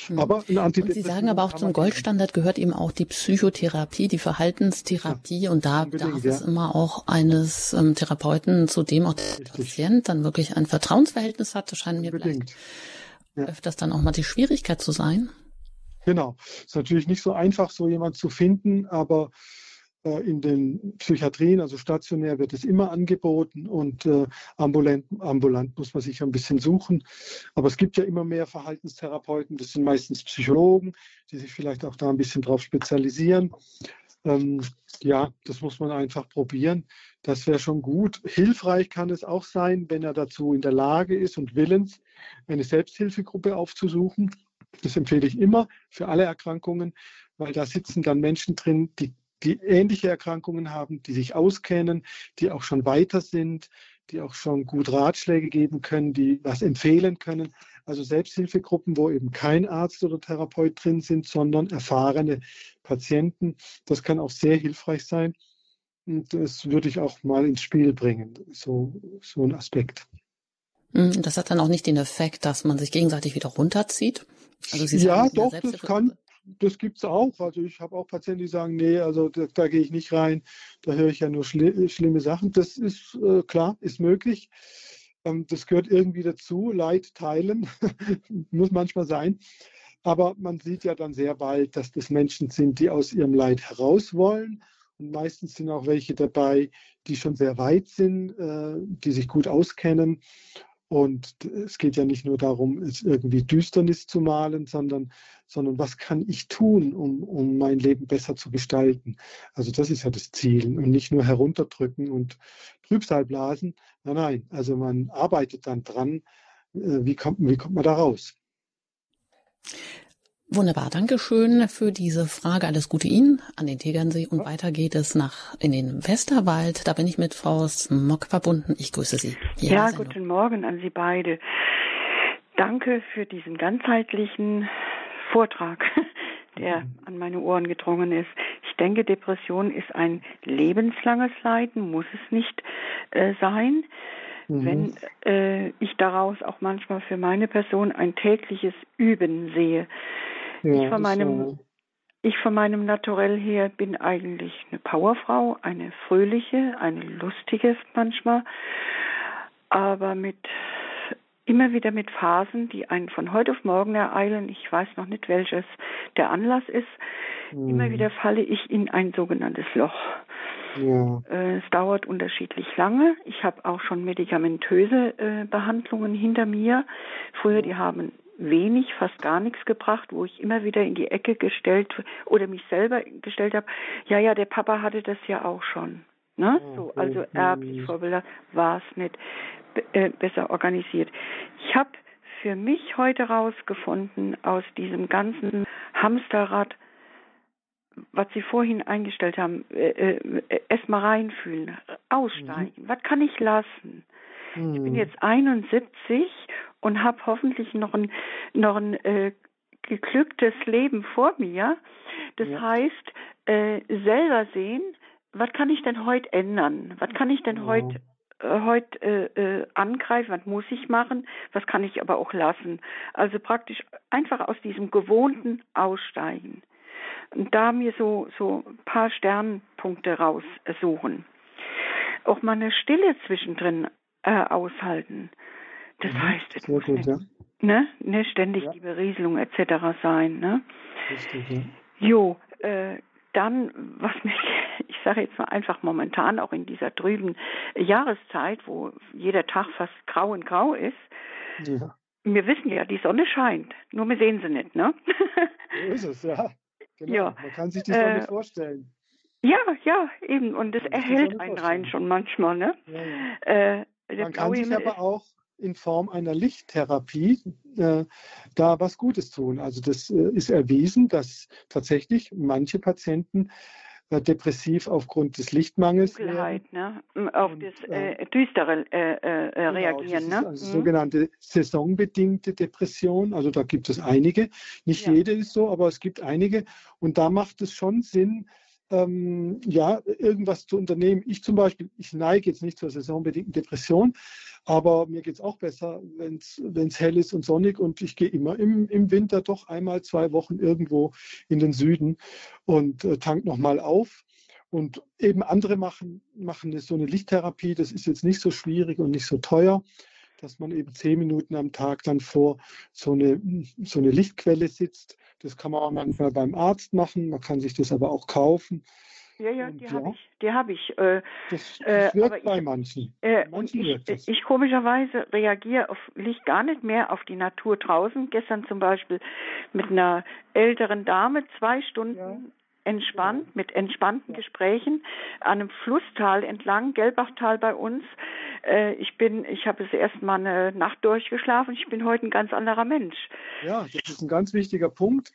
A: Hm. Aber und Sie sagen aber auch zum Goldstandard gehört eben auch die Psychotherapie, die Verhaltenstherapie ja, und da darf ja. es immer auch eines ähm, Therapeuten, zu dem auch der Richtig. Patient dann wirklich ein Vertrauensverhältnis hat. Das scheint mir vielleicht ja. öfters dann auch mal die Schwierigkeit zu sein.
B: Genau. Es ist natürlich nicht so einfach, so jemand zu finden, aber in den Psychiatrien, also stationär, wird es immer angeboten und äh, ambulant, ambulant muss man sich ein bisschen suchen. Aber es gibt ja immer mehr Verhaltenstherapeuten, das sind meistens Psychologen, die sich vielleicht auch da ein bisschen drauf spezialisieren. Ähm, ja, das muss man einfach probieren. Das wäre schon gut. Hilfreich kann es auch sein, wenn er dazu in der Lage ist und willens, eine Selbsthilfegruppe aufzusuchen. Das empfehle ich immer für alle Erkrankungen, weil da sitzen dann Menschen drin, die die ähnliche Erkrankungen haben, die sich auskennen, die auch schon weiter sind, die auch schon gut Ratschläge geben können, die was empfehlen können. Also Selbsthilfegruppen, wo eben kein Arzt oder Therapeut drin sind, sondern erfahrene Patienten. Das kann auch sehr hilfreich sein. Und das würde ich auch mal ins Spiel bringen, so, so ein Aspekt.
A: Hm, das hat dann auch nicht den Effekt, dass man sich gegenseitig wieder runterzieht?
B: Also Sie ja, doch, das kann, das gibt es auch. Also ich habe auch Patienten, die sagen, nee, also da, da gehe ich nicht rein, da höre ich ja nur schli schlimme Sachen. Das ist äh, klar, ist möglich. Ähm, das gehört irgendwie dazu. Leid teilen muss manchmal sein. Aber man sieht ja dann sehr bald, dass das Menschen sind, die aus ihrem Leid heraus wollen. Und meistens sind auch welche dabei, die schon sehr weit sind, äh, die sich gut auskennen und es geht ja nicht nur darum, es irgendwie Düsternis zu malen, sondern, sondern was kann ich tun, um, um mein Leben besser zu gestalten. Also das ist ja das Ziel und nicht nur herunterdrücken und Trübsal blasen. Nein, nein, also man arbeitet dann dran, äh, wie kommt, wie kommt man da raus.
A: Wunderbar, danke schön für diese Frage. Alles Gute Ihnen an den Tegernsee und weiter geht es nach in den Westerwald. Da bin ich mit Frau Smock verbunden. Ich grüße Sie.
D: Hier ja, guten Morgen an Sie beide. Danke für diesen ganzheitlichen Vortrag, der mhm. an meine Ohren gedrungen ist. Ich denke, Depression ist ein lebenslanges Leiden, muss es nicht äh, sein. Mhm. Wenn äh, ich daraus auch manchmal für meine Person ein tägliches Üben sehe, ja, ich von meinem ich von meinem Naturell her bin eigentlich eine Powerfrau, eine fröhliche, eine lustige manchmal, aber mit immer wieder mit Phasen, die einen von heute auf morgen ereilen. Ich weiß noch nicht, welches der Anlass ist. Mhm. Immer wieder falle ich in ein sogenanntes Loch. Ja. Äh, es dauert unterschiedlich lange. Ich habe auch schon medikamentöse äh, Behandlungen hinter mir. Früher, die haben wenig, fast gar nichts gebracht, wo ich immer wieder in die Ecke gestellt oder mich selber gestellt habe, ja, ja, der Papa hatte das ja auch schon. Ne? Ah, so, also erblich Vorbilder war es nicht äh, besser organisiert. Ich habe für mich heute rausgefunden aus diesem ganzen Hamsterrad, was Sie vorhin eingestellt haben, äh, äh, erstmal reinfühlen, aussteigen. Mhm. Was kann ich lassen? Mhm. Ich bin mhm. jetzt 71 und habe hoffentlich noch ein, noch ein äh, geglücktes Leben vor mir. Das ja. heißt, äh, selber sehen, was kann ich denn heute ändern? Was kann ich denn ja. heute äh, heute äh, äh, angreifen, was muss ich machen, was kann ich aber auch lassen. Also praktisch einfach aus diesem Gewohnten aussteigen. Und da mir so, so ein paar Sternpunkte raussuchen. Auch mal eine Stille zwischendrin äh, aushalten. Das mhm. heißt, es muss nicht, ja. ne, ne, ständig ja. die Berieselung etc. sein. Ne? Richtig, ja. Jo, äh, dann, was mich, ich sage jetzt mal einfach momentan auch in dieser trüben Jahreszeit, wo jeder Tag fast grau und grau ist, ja. wir wissen ja, die Sonne scheint, nur wir sehen sie nicht, ne?
B: So ist es, ja. Genau. Ja. Man kann sich die Sonne äh, vorstellen.
D: Ja, ja, eben. Und es erhält einen rein schon manchmal, ne? Ja,
B: ja. Äh, man kann sich aber auch in Form einer Lichttherapie äh, da was Gutes tun. Also das äh, ist erwiesen, dass tatsächlich manche Patienten äh, depressiv aufgrund des Lichtmangels
D: Dunkelheit, ne? auf und, das äh, Düstere äh, äh, genau, reagieren.
B: Ne?
D: Also
B: mhm. sogenannte saisonbedingte Depression. Also da gibt es einige. Nicht ja. jede ist so, aber es gibt einige. Und da macht es schon Sinn, ähm, ja, irgendwas zu unternehmen. Ich zum Beispiel, ich neige jetzt nicht zur saisonbedingten Depression, aber mir geht es auch besser, wenn es hell ist und sonnig und ich gehe immer im, im Winter doch einmal zwei Wochen irgendwo in den Süden und äh, tank nochmal auf. Und eben andere machen, machen so eine Lichttherapie, das ist jetzt nicht so schwierig und nicht so teuer dass man eben zehn Minuten am Tag dann vor so eine, so eine Lichtquelle sitzt. Das kann man auch manchmal beim Arzt machen, man kann sich das aber auch kaufen.
D: Ja, ja, die ja, habe ich. Die habe ich. Äh,
B: das, das äh, wirkt bei manchen.
D: Äh, manchen und ich, ich, komischerweise reagiere auf Licht gar nicht mehr auf die Natur draußen. Gestern zum Beispiel mit einer älteren Dame zwei Stunden ja entspannt, mit entspannten Gesprächen an einem Flusstal entlang, Gelbachtal bei uns. Äh, ich bin, ich habe das erste Mal eine Nacht durchgeschlafen. Ich bin heute ein ganz anderer Mensch.
B: Ja, das ist ein ganz wichtiger Punkt.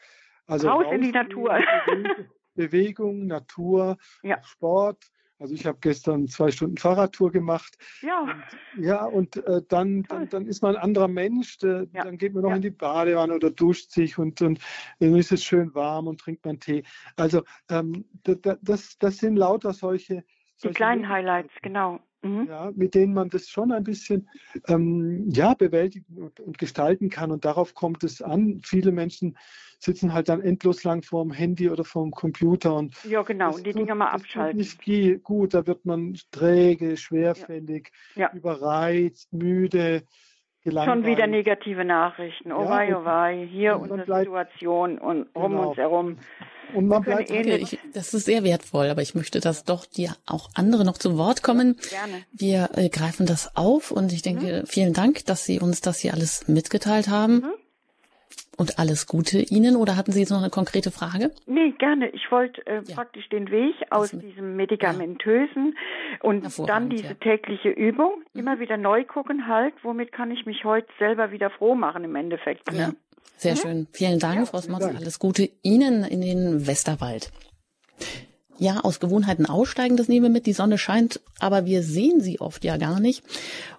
D: Also raus, raus in die Natur.
B: Bewegung, Natur, ja. Sport also ich habe gestern zwei Stunden Fahrradtour gemacht.
D: Ja.
B: Und, ja, und äh, dann, dann, dann, ist man ein anderer Mensch. Äh, ja. Dann geht man noch ja. in die Badewanne oder duscht sich und, und dann ist es schön warm und trinkt man Tee. Also ähm, das, das sind lauter solche.
D: solche die kleinen Highlights, genau.
B: Mhm. Ja, mit denen man das schon ein bisschen ähm, ja, bewältigen und, und, gestalten kann. Und darauf kommt es an. Viele Menschen sitzen halt dann endlos lang vor dem Handy oder vor dem Computer. Und
D: ja, genau, und die Dinger mal abschalten.
B: Nicht gut, da wird man träge, schwerfällig, ja. Ja. überreizt, müde.
D: Gelangweilt. Schon wieder negative Nachrichten. Oh ja, wei, oh wei, hier unsere bleibt, Situation und um genau. uns herum.
A: Und man bleibt okay, ich, das ist sehr wertvoll, aber ich möchte, dass doch dir auch andere noch zu Wort kommen.
D: Gerne.
A: Wir äh, greifen das auf und ich denke, mhm. vielen Dank, dass Sie uns das hier alles mitgeteilt haben. Mhm. Und alles Gute Ihnen oder hatten Sie jetzt noch eine konkrete Frage?
D: Nee, gerne. Ich wollte äh, ja. praktisch den Weg aus diesem medikamentösen ja. und dann diese ja. tägliche Übung mhm. immer wieder neu gucken, halt, womit kann ich mich heute selber wieder froh machen im Endeffekt.
A: Ja. Sehr mhm. schön. Vielen Dank, Frau Smotz. Alles Gute Ihnen in den Westerwald. Ja, aus Gewohnheiten aussteigen, das nehmen wir mit. Die Sonne scheint, aber wir sehen sie oft ja gar nicht.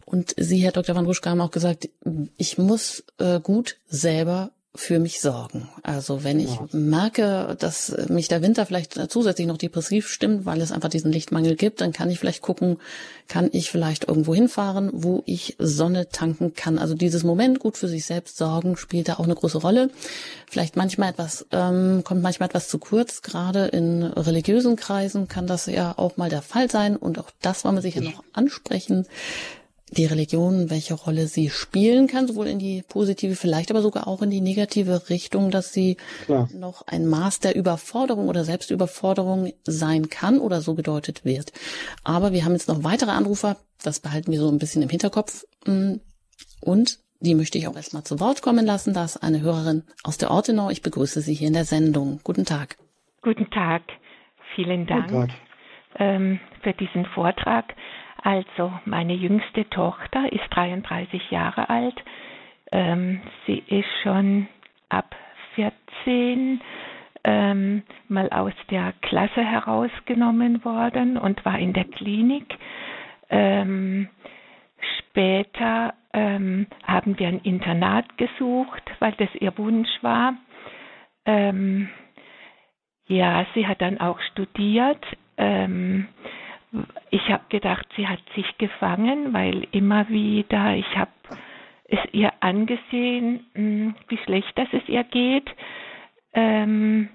A: Und Sie, Herr Dr. Van Ruschka, haben auch gesagt, ich muss äh, gut selber für mich sorgen. Also wenn ich ja. merke, dass mich der Winter vielleicht zusätzlich noch depressiv stimmt, weil es einfach diesen Lichtmangel gibt, dann kann ich vielleicht gucken, kann ich vielleicht irgendwo hinfahren, wo ich Sonne tanken kann. Also dieses Moment gut für sich selbst sorgen spielt da auch eine große Rolle. Vielleicht manchmal etwas, ähm, kommt manchmal etwas zu kurz. Gerade in religiösen Kreisen kann das ja auch mal der Fall sein und auch das wollen wir sicher noch ansprechen die Religion, welche Rolle sie spielen kann, sowohl in die positive, vielleicht aber sogar auch in die negative Richtung, dass sie Klar. noch ein Maß der Überforderung oder Selbstüberforderung sein kann oder so gedeutet wird. Aber wir haben jetzt noch weitere Anrufer, das behalten wir so ein bisschen im Hinterkopf. Mm, und die möchte ich auch erstmal zu Wort kommen lassen. Da ist eine Hörerin aus der Ortenau. Ich begrüße Sie hier in der Sendung. Guten Tag.
E: Guten Tag. Vielen Dank ähm, für diesen Vortrag. Also meine jüngste Tochter ist 33 Jahre alt. Ähm, sie ist schon ab 14 ähm, mal aus der Klasse herausgenommen worden und war in der Klinik. Ähm, später ähm, haben wir ein Internat gesucht, weil das ihr Wunsch war. Ähm, ja, sie hat dann auch studiert. Ähm, ich habe gedacht, sie hat sich gefangen, weil immer wieder, ich habe es ihr angesehen, hm, wie schlecht dass es ihr geht. Ähm,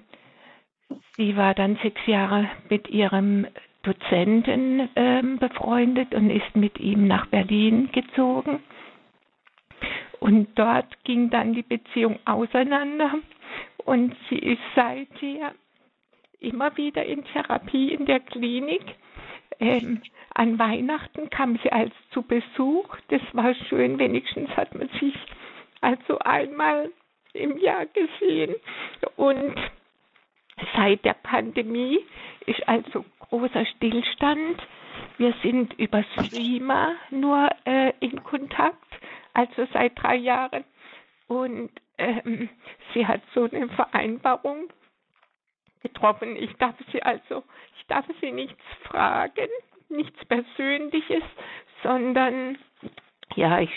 E: sie war dann sechs Jahre mit ihrem Dozenten ähm, befreundet und ist mit ihm nach Berlin gezogen. Und dort ging dann die Beziehung auseinander und sie ist seither immer wieder in Therapie in der Klinik ähm, an Weihnachten kam sie als zu Besuch. Das war schön, wenigstens hat man sich also einmal im Jahr gesehen. Und seit der Pandemie ist also großer Stillstand. Wir sind über Streamer nur äh, in Kontakt, also seit drei Jahren. Und ähm, sie hat so eine Vereinbarung getroffen. Ich darf sie also, ich darf sie nichts fragen, nichts Persönliches, sondern ja, ich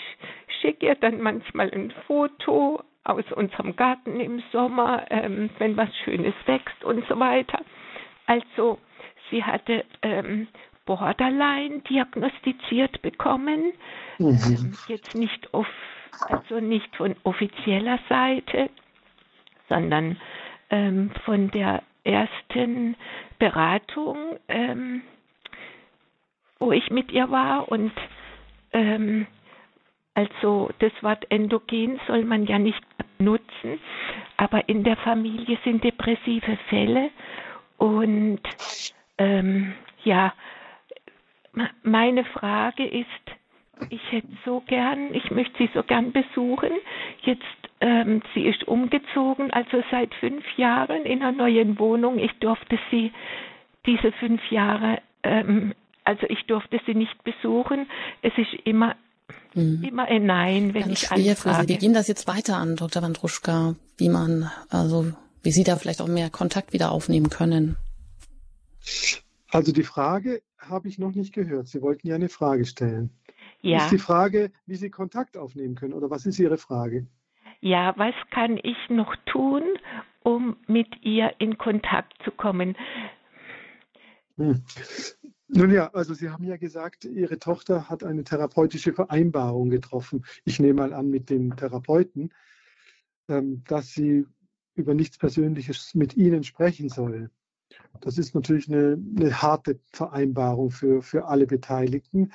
E: schicke ihr dann manchmal ein Foto aus unserem Garten im Sommer, ähm, wenn was Schönes wächst und so weiter. Also sie hatte ähm, Borderline diagnostiziert bekommen, mhm. ähm, jetzt nicht auf, also nicht von offizieller Seite, sondern ähm, von der ersten Beratung, ähm, wo ich mit ihr war. Und ähm, also das Wort endogen soll man ja nicht nutzen, aber in der Familie sind depressive Fälle. Und ähm, ja, meine Frage ist, ich hätte so gern, ich möchte sie so gern besuchen. Jetzt, ähm, sie ist umgezogen, also seit fünf Jahren in einer neuen Wohnung. Ich durfte sie diese fünf Jahre, ähm, also ich durfte sie nicht besuchen. Es ist immer Mhm. Immer ein Nein, wenn Ganz ich schwer anfrage.
A: für Sie. Wir gehen das jetzt weiter an, Dr. Wandruschka, wie man, also wie Sie da vielleicht auch mehr Kontakt wieder aufnehmen können.
B: Also die Frage habe ich noch nicht gehört. Sie wollten ja eine Frage stellen. Ja. Ist die Frage, wie Sie Kontakt aufnehmen können oder was ist Ihre Frage?
E: Ja, was kann ich noch tun, um mit ihr in Kontakt zu kommen?
B: Hm. Nun ja, also Sie haben ja gesagt, Ihre Tochter hat eine therapeutische Vereinbarung getroffen. Ich nehme mal an mit dem Therapeuten, ähm, dass sie über nichts Persönliches mit Ihnen sprechen soll. Das ist natürlich eine, eine harte Vereinbarung für, für alle Beteiligten.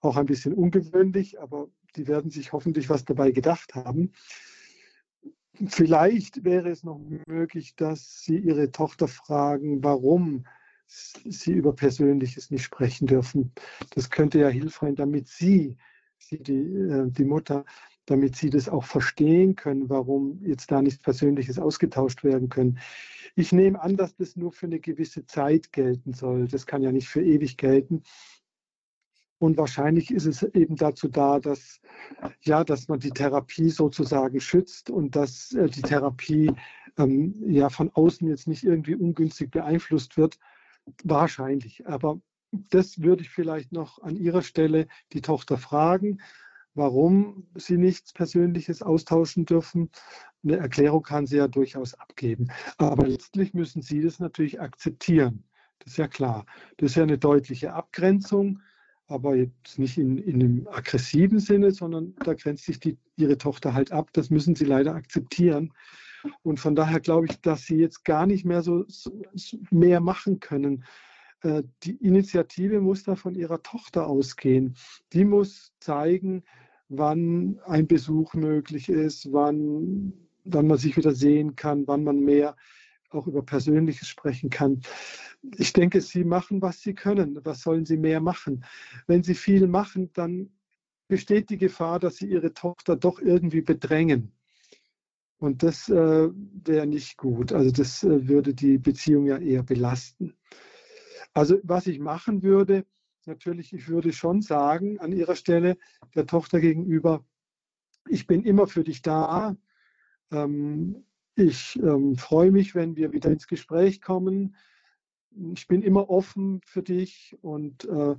B: Auch ein bisschen ungewöhnlich, aber die werden sich hoffentlich was dabei gedacht haben. Vielleicht wäre es noch möglich, dass Sie Ihre Tochter fragen, warum sie über Persönliches nicht sprechen dürfen. Das könnte ja hilfreich sein, damit sie, sie die, äh, die Mutter, damit sie das auch verstehen können, warum jetzt da nichts Persönliches ausgetauscht werden können. Ich nehme an, dass das nur für eine gewisse Zeit gelten soll. Das kann ja nicht für ewig gelten. Und wahrscheinlich ist es eben dazu da, dass, ja, dass man die Therapie sozusagen schützt und dass äh, die Therapie ähm, ja von außen jetzt nicht irgendwie ungünstig beeinflusst wird, Wahrscheinlich, aber das würde ich vielleicht noch an Ihrer Stelle die Tochter fragen, warum sie nichts Persönliches austauschen dürfen. Eine Erklärung kann sie ja durchaus abgeben. Aber letztlich müssen Sie das natürlich akzeptieren. Das ist ja klar. Das ist ja eine deutliche Abgrenzung, aber jetzt nicht in, in einem aggressiven Sinne, sondern da grenzt sich die, Ihre Tochter halt ab. Das müssen Sie leider akzeptieren. Und von daher glaube ich, dass sie jetzt gar nicht mehr so, so mehr machen können. Äh, die Initiative muss da von ihrer Tochter ausgehen. Die muss zeigen, wann ein Besuch möglich ist, wann, wann man sich wieder sehen kann, wann man mehr auch über Persönliches sprechen kann. Ich denke, sie machen, was sie können. Was sollen sie mehr machen? Wenn sie viel machen, dann besteht die Gefahr, dass sie ihre Tochter doch irgendwie bedrängen. Und das äh, wäre nicht gut. Also das äh, würde die Beziehung ja eher belasten. Also was ich machen würde, natürlich, ich würde schon sagen an ihrer Stelle der Tochter gegenüber, ich bin immer für dich da. Ähm, ich ähm, freue mich, wenn wir wieder ins Gespräch kommen. Ich bin immer offen für dich und äh,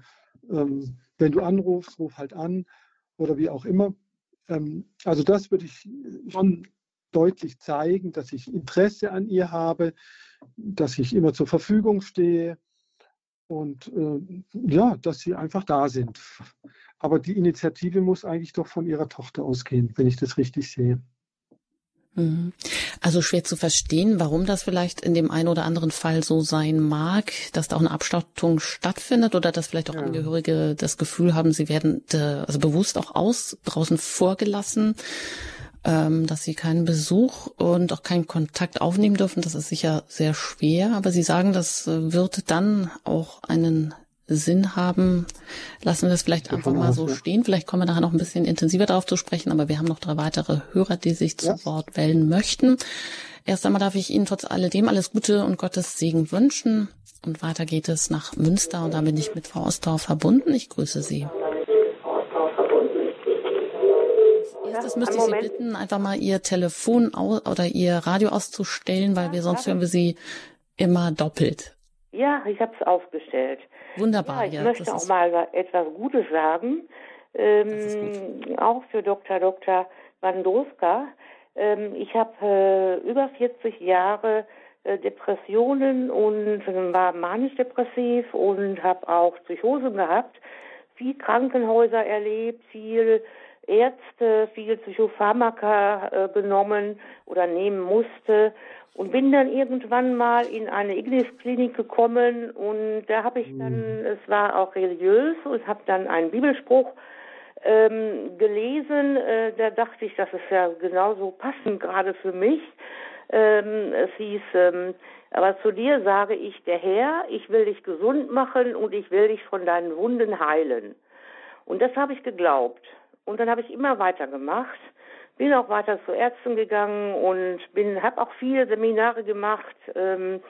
B: ähm, wenn du anrufst, ruf halt an oder wie auch immer. Ähm, also das würde ich schon deutlich zeigen, dass ich Interesse an ihr habe, dass ich immer zur Verfügung stehe und äh, ja, dass sie einfach da sind. Aber die Initiative muss eigentlich doch von ihrer Tochter ausgehen, wenn ich das richtig sehe.
A: Mhm. Also schwer zu verstehen, warum das vielleicht in dem einen oder anderen Fall so sein mag, dass da auch eine Abstattung stattfindet oder dass vielleicht auch ja. Angehörige das Gefühl haben, sie werden äh, also bewusst auch aus draußen vorgelassen ähm, dass sie keinen Besuch und auch keinen Kontakt aufnehmen dürfen. Das ist sicher sehr schwer, aber Sie sagen, das wird dann auch einen Sinn haben. Lassen wir es vielleicht einfach mal so stehen. Vielleicht kommen wir nachher noch ein bisschen intensiver darauf zu sprechen, aber wir haben noch drei weitere Hörer, die sich zu ja. Wort wählen möchten. Erst einmal darf ich Ihnen trotz alledem alles Gute und Gottes Segen wünschen. Und weiter geht es nach Münster und da bin ich mit Frau Ostorf verbunden. Ich grüße Sie. erstes müsste ich Sie bitten, einfach mal Ihr Telefon oder Ihr Radio auszustellen, weil wir sonst hören wir Sie immer doppelt.
F: Ja, ich habe es aufgestellt.
A: Wunderbar.
F: Ja, ich ja, möchte auch mal etwas Gutes sagen. Ähm, auch für Dr. Dr. Wandowska. Ähm, ich habe äh, über 40 Jahre äh, Depressionen und äh, war manisch-depressiv und habe auch Psychosen gehabt. Viel Krankenhäuser erlebt, viel Ärzte, viel Psychopharmaka äh, genommen oder nehmen musste und bin dann irgendwann mal in eine Ignis-Klinik gekommen und da habe ich dann, mhm. es war auch religiös und habe dann einen Bibelspruch ähm, gelesen. Äh, da dachte ich, das ist ja genauso passend gerade für mich. Ähm, es hieß, ähm, aber zu dir sage ich, der Herr, ich will dich gesund machen und ich will dich von deinen Wunden heilen. Und das habe ich geglaubt. Und dann habe ich immer weitergemacht, bin auch weiter zu Ärzten gegangen und bin, habe auch viele Seminare gemacht ähm,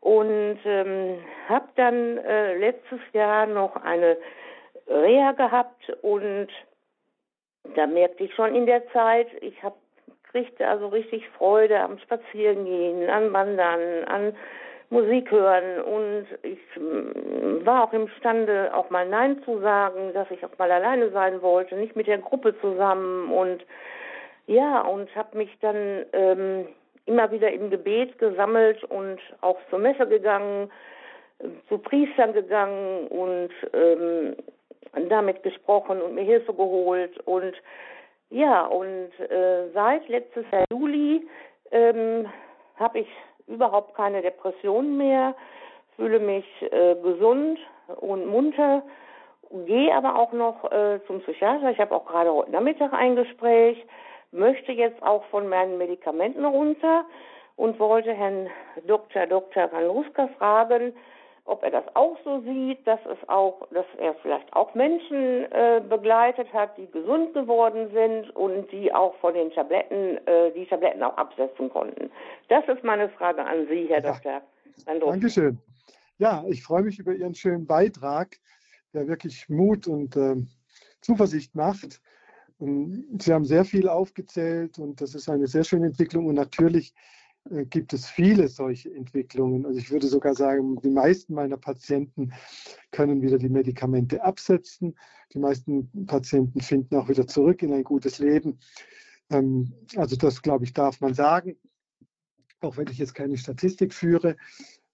F: und ähm, habe dann äh, letztes Jahr noch eine Reha gehabt und da merkte ich schon in der Zeit, ich habe kriegte also richtig Freude am Spazierengehen, an Wandern, an Musik hören und ich mm, war auch imstande, auch mal Nein zu sagen, dass ich auch mal alleine sein wollte, nicht mit der Gruppe zusammen und ja, und habe mich dann ähm, immer wieder im Gebet gesammelt und auch zur Messe gegangen, zu Priestern gegangen und ähm, damit gesprochen und mir Hilfe geholt und ja, und äh, seit letztes Jahr Juli ähm, habe ich überhaupt keine Depressionen mehr, fühle mich äh, gesund und munter, gehe aber auch noch äh, zum Psychiater. Ich habe auch gerade heute Nachmittag ein Gespräch, möchte jetzt auch von meinen Medikamenten runter und wollte Herrn Dr. Dr. Van Ruska fragen, ob er das auch so sieht, dass es auch, dass er vielleicht auch Menschen äh, begleitet hat, die gesund geworden sind und die auch von den Tabletten, äh, die Tabletten auch absetzen konnten. Das ist meine Frage an Sie, Herr ja. Dr.
B: Andrus. Dankeschön. Ja, ich freue mich über Ihren schönen Beitrag, der wirklich Mut und äh, Zuversicht macht. Sie haben sehr viel aufgezählt und das ist eine sehr schöne Entwicklung und natürlich gibt es viele solche Entwicklungen. Also ich würde sogar sagen, die meisten meiner Patienten können wieder die Medikamente absetzen. Die meisten Patienten finden auch wieder zurück in ein gutes Leben. Ähm, also das, glaube ich, darf man sagen, auch wenn ich jetzt keine Statistik führe.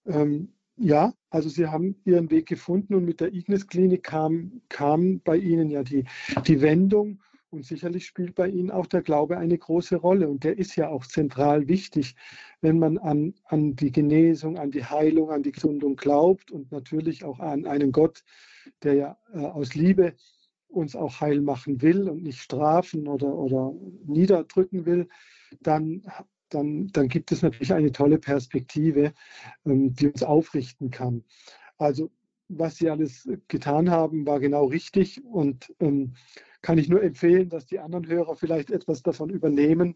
B: Ähm, ja, also Sie haben Ihren Weg gefunden und mit der Ignis-Klinik kam, kam bei Ihnen ja die, die Wendung und sicherlich spielt bei Ihnen auch der Glaube eine große Rolle. Und der ist ja auch zentral wichtig, wenn man an, an die Genesung, an die Heilung, an die Gesundung glaubt und natürlich auch an einen Gott, der ja äh, aus Liebe uns auch heil machen will und nicht strafen oder, oder niederdrücken will, dann, dann, dann gibt es natürlich eine tolle Perspektive, ähm, die uns aufrichten kann. Also was Sie alles getan haben, war genau richtig und ähm, kann ich nur empfehlen, dass die anderen Hörer vielleicht etwas davon übernehmen.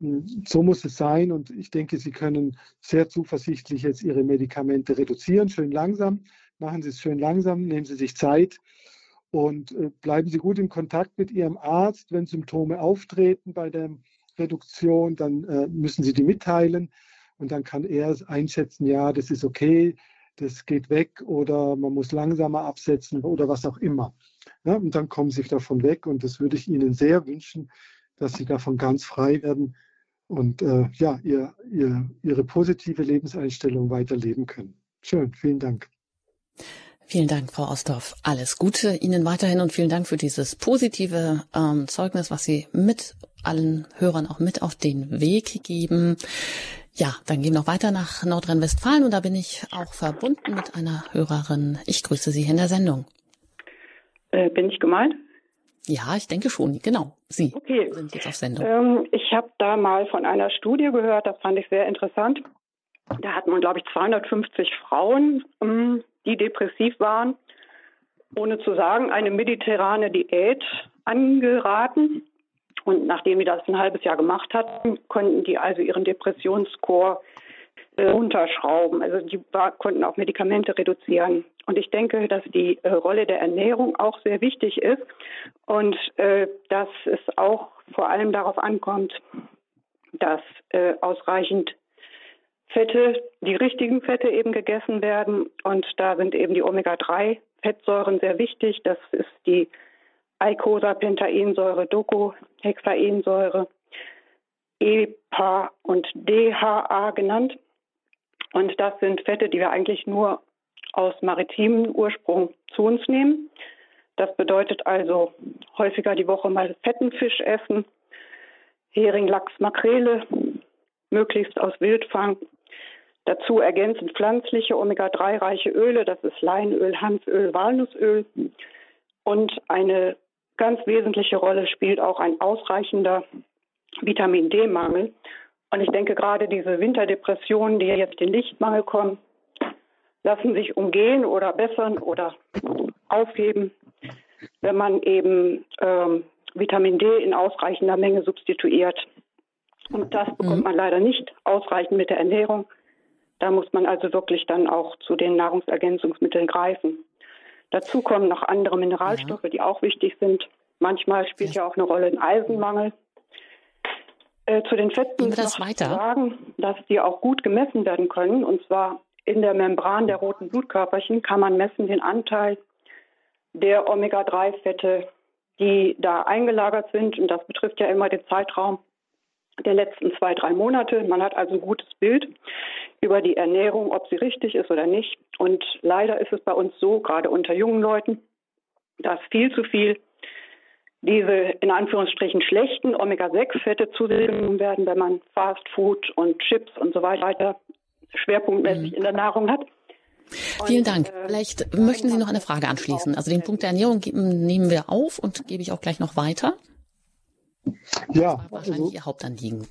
B: Hm, so muss es sein und ich denke, Sie können sehr zuversichtlich jetzt Ihre Medikamente reduzieren, schön langsam. Machen Sie es schön langsam, nehmen Sie sich Zeit und äh, bleiben Sie gut in Kontakt mit Ihrem Arzt. Wenn Symptome auftreten bei der Reduktion, dann äh, müssen Sie die mitteilen und dann kann er einschätzen, ja, das ist okay, das geht weg oder man muss langsamer absetzen oder was auch immer. Ja, und dann kommen sie davon weg und das würde ich Ihnen sehr wünschen, dass Sie davon ganz frei werden und äh, ja, ihr, ihr, Ihre positive Lebenseinstellung weiterleben können. Schön, vielen Dank.
A: Vielen Dank, Frau Ostorff. Alles Gute Ihnen weiterhin und vielen Dank für dieses positive ähm, Zeugnis, was Sie mit allen Hörern auch mit auf den Weg geben. Ja, dann gehen wir noch weiter nach Nordrhein-Westfalen und da bin ich auch verbunden mit einer Hörerin. Ich grüße Sie in der Sendung.
G: Äh, bin ich gemeint?
A: Ja, ich denke schon, genau. Sie
G: okay.
A: sind jetzt auf Sendung.
G: Ähm, ich habe da mal von einer Studie gehört, das fand ich sehr interessant. Da hat man, glaube ich, 250 Frauen, ähm, die depressiv waren, ohne zu sagen, eine mediterrane Diät angeraten. Und nachdem die das ein halbes Jahr gemacht hatten, konnten die also ihren Depressionsscore äh, unterschrauben. Also die war, konnten auch Medikamente reduzieren. Und ich denke, dass die äh, Rolle der Ernährung auch sehr wichtig ist und äh, dass es auch vor allem darauf ankommt, dass äh, ausreichend Fette, die richtigen Fette eben gegessen werden. Und da sind eben die Omega-3-Fettsäuren sehr wichtig. Das ist die Eicosapentaensäure, Docohexaensäure, EPA und DHA genannt. Und das sind Fette, die wir eigentlich nur aus maritimem Ursprung zu uns nehmen. Das bedeutet also häufiger die Woche mal fetten Fisch essen, Hering, Lachs, Makrele, möglichst aus Wildfang. Dazu ergänzend pflanzliche Omega-3-reiche Öle, das ist Leinöl, Hanföl, Walnussöl. Und eine ganz wesentliche Rolle spielt auch ein ausreichender Vitamin D-Mangel. Und ich denke, gerade diese Winterdepressionen, die jetzt den Lichtmangel kommen, lassen sich umgehen oder bessern oder aufheben, wenn man eben ähm, Vitamin D in ausreichender Menge substituiert. Und das bekommt mhm. man leider nicht ausreichend mit der Ernährung. Da muss man also wirklich dann auch zu den Nahrungsergänzungsmitteln greifen. Dazu kommen noch andere Mineralstoffe, ja. die auch wichtig sind. Manchmal spielt ja, ja auch eine Rolle ein Eisenmangel. Äh, zu den Fetten
A: das weiter?
G: sagen, dass die auch gut gemessen werden können. Und zwar in der Membran der roten Blutkörperchen kann man messen den Anteil der Omega-3-Fette, die da eingelagert sind. Und das betrifft ja immer den Zeitraum der letzten zwei, drei Monate. Man hat also ein gutes Bild über die Ernährung, ob sie richtig ist oder nicht. Und leider ist es bei uns so, gerade unter jungen Leuten, dass viel zu viel diese in Anführungsstrichen schlechten Omega-6-Fette zugenommen werden, wenn man Fast Food und Chips und so weiter schwerpunktmäßig mhm. in der Nahrung hat.
A: Und, Vielen Dank. Äh, Vielleicht möchten Sie noch eine Frage anschließen. Also den Punkt der Ernährung nehmen wir auf und gebe ich auch gleich noch weiter.
B: Ja,
A: das war wahrscheinlich also, Ihr Hauptanliegen.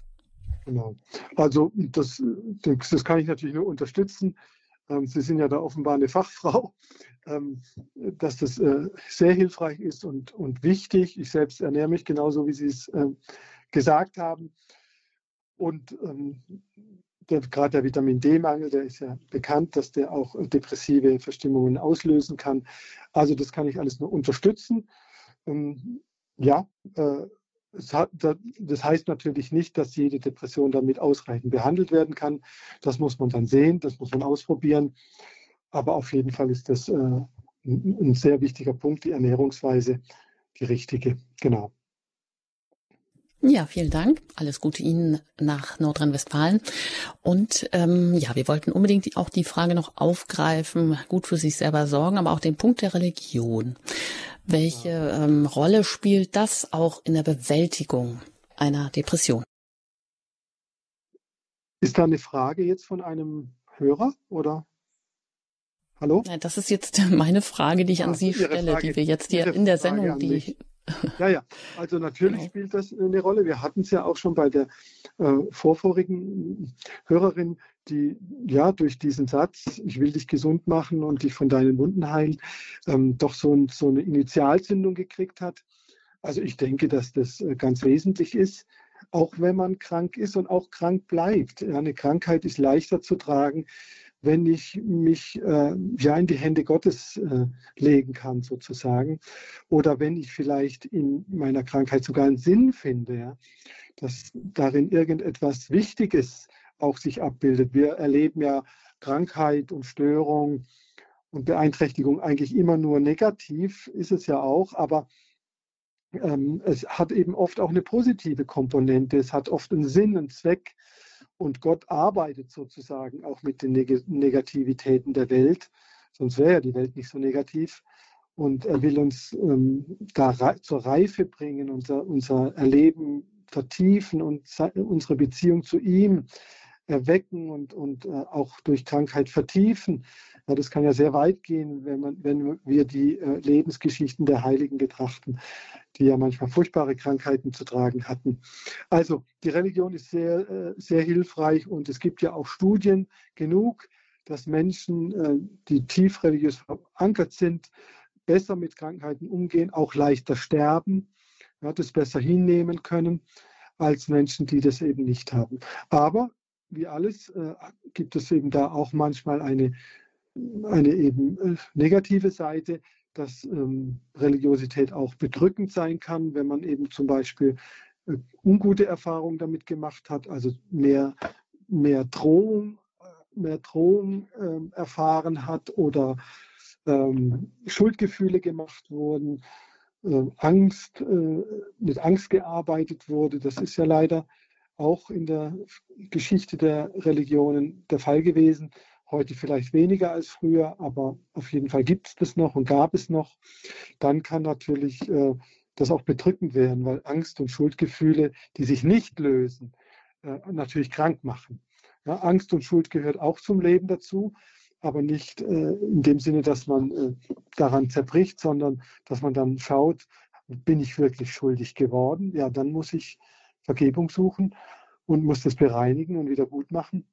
B: Genau. Also das, das kann ich natürlich nur unterstützen. Ähm, Sie sind ja da offenbar eine Fachfrau, ähm, dass das äh, sehr hilfreich ist und, und wichtig. Ich selbst ernähre mich genauso, wie Sie es ähm, gesagt haben. Und gerade der Vitamin D-Mangel, der ist ja bekannt, dass der auch depressive Verstimmungen auslösen kann. Also das kann ich alles nur unterstützen. ja, äh, das heißt natürlich nicht, dass jede Depression damit ausreichend behandelt werden kann. Das muss man dann sehen, das muss man ausprobieren. Aber auf jeden Fall ist das äh, ein sehr wichtiger Punkt, die Ernährungsweise, die richtige. Genau.
A: Ja, vielen Dank. Alles Gute Ihnen nach Nordrhein-Westfalen. Und ähm, ja, wir wollten unbedingt auch die Frage noch aufgreifen, gut für sich selber sorgen, aber auch den Punkt der Religion. Welche ähm, Rolle spielt das auch in der Bewältigung einer Depression?
B: Ist da eine Frage jetzt von einem Hörer oder? Hallo?
A: Nein, das ist jetzt meine Frage, die ich ah, an Sie stelle, Frage, die wir jetzt hier in der Sendung, die
B: ja, ja, also natürlich genau. spielt das eine Rolle. Wir hatten es ja auch schon bei der äh, vorvorigen Hörerin, die ja durch diesen Satz, ich will dich gesund machen und dich von deinen Wunden heilen, ähm, doch so, ein, so, eine Initialzündung gekriegt hat. Also ich denke, dass das äh, ganz wesentlich ist, auch wenn man krank ist und auch krank bleibt. Ja, eine Krankheit ist leichter zu tragen, wenn ich mich äh, ja in die Hände Gottes äh, legen kann, sozusagen. Oder wenn ich vielleicht in meiner Krankheit sogar einen Sinn finde, ja, dass darin irgendetwas Wichtiges auch sich abbildet. Wir erleben ja Krankheit und Störung und Beeinträchtigung eigentlich immer nur negativ, ist es ja auch, aber ähm, es hat eben oft auch eine positive Komponente. Es hat oft einen Sinn, einen Zweck und Gott arbeitet sozusagen auch mit den Neg Negativitäten der Welt, sonst wäre ja die Welt nicht so negativ. Und er will uns ähm, da zur Reife bringen, unser, unser Erleben vertiefen und unsere Beziehung zu ihm erwecken und, und äh, auch durch Krankheit vertiefen. Ja, das kann ja sehr weit gehen, wenn, man, wenn wir die äh, Lebensgeschichten der Heiligen betrachten die ja manchmal furchtbare Krankheiten zu tragen hatten. Also die Religion ist sehr, äh, sehr hilfreich und es gibt ja auch Studien genug, dass Menschen, die tief religiös verankert sind, besser mit Krankheiten umgehen, auch leichter sterben, ja, das besser hinnehmen können als Menschen, die das eben nicht haben. Aber wie alles äh, gibt es eben da auch manchmal eine, eine eben äh, negative Seite, dass ähm, Religiosität auch bedrückend sein kann, wenn man eben zum Beispiel äh, ungute Erfahrungen damit gemacht hat, also mehr, mehr Drohung, äh, mehr Drohung äh, erfahren hat oder ähm, Schuldgefühle gemacht wurden, äh, Angst, äh, mit Angst gearbeitet wurde. Das ist ja leider auch in der Geschichte der Religionen der Fall gewesen. Heute vielleicht weniger als früher, aber auf jeden Fall gibt es das noch und gab es noch. Dann kann natürlich äh, das auch bedrückend werden, weil Angst und Schuldgefühle, die sich nicht lösen, äh, natürlich krank machen. Ja, Angst und Schuld gehört auch zum Leben dazu, aber nicht äh, in dem Sinne, dass man äh, daran zerbricht, sondern dass man dann schaut, bin ich wirklich schuldig geworden? Ja, dann muss ich Vergebung suchen und muss das bereinigen und wieder gut machen.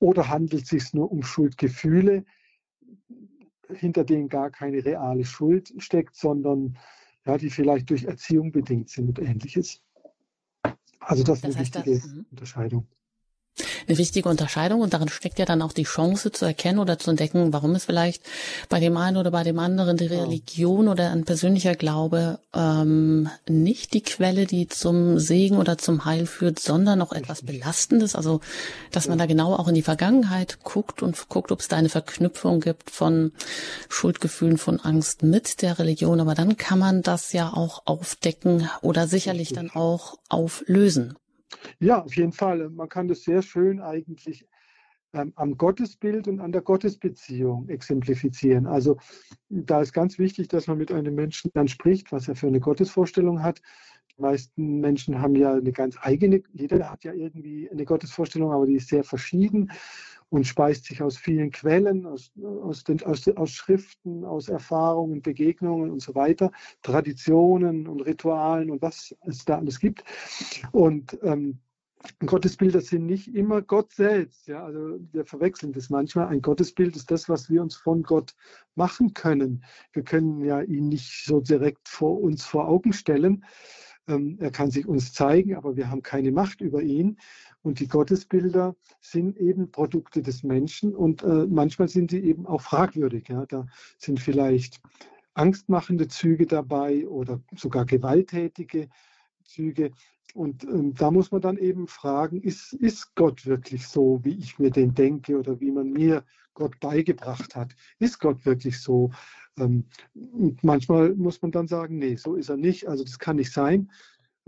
B: Oder handelt es sich nur um Schuldgefühle, hinter denen gar keine reale Schuld steckt, sondern ja, die vielleicht durch Erziehung bedingt sind und ähnliches. Also das, das ist eine wichtige das, mhm. Unterscheidung
A: eine wichtige Unterscheidung und darin steckt ja dann auch die Chance zu erkennen oder zu entdecken, warum es vielleicht bei dem einen oder bei dem anderen die Religion oder ein persönlicher Glaube ähm, nicht die Quelle, die zum Segen oder zum Heil führt, sondern noch etwas Belastendes. Also, dass man da genau auch in die Vergangenheit guckt und guckt, ob es da eine Verknüpfung gibt von Schuldgefühlen, von Angst mit der Religion. Aber dann kann man das ja auch aufdecken oder sicherlich dann auch auflösen.
B: Ja, auf jeden Fall. Man kann das sehr schön eigentlich ähm, am Gottesbild und an der Gottesbeziehung exemplifizieren. Also da ist ganz wichtig, dass man mit einem Menschen dann spricht, was er für eine Gottesvorstellung hat. Die meisten Menschen haben ja eine ganz eigene, jeder hat ja irgendwie eine Gottesvorstellung, aber die ist sehr verschieden und speist sich aus vielen Quellen, aus, aus, den, aus, aus Schriften, aus Erfahrungen, Begegnungen und so weiter, Traditionen und Ritualen und was es da alles gibt. Und ähm, Gottesbilder sind nicht immer Gott selbst. Ja? Also wir verwechseln das manchmal. Ein Gottesbild ist das, was wir uns von Gott machen können. Wir können ja ihn nicht so direkt vor uns vor Augen stellen. Ähm, er kann sich uns zeigen, aber wir haben keine Macht über ihn. Und die Gottesbilder sind eben Produkte des Menschen und äh, manchmal sind sie eben auch fragwürdig. Ja? Da sind vielleicht angstmachende Züge dabei oder sogar gewalttätige Züge. Und ähm, da muss man dann eben fragen, ist, ist Gott wirklich so, wie ich mir den denke oder wie man mir Gott beigebracht hat? Ist Gott wirklich so? Ähm, manchmal muss man dann sagen, nee, so ist er nicht. Also das kann nicht sein.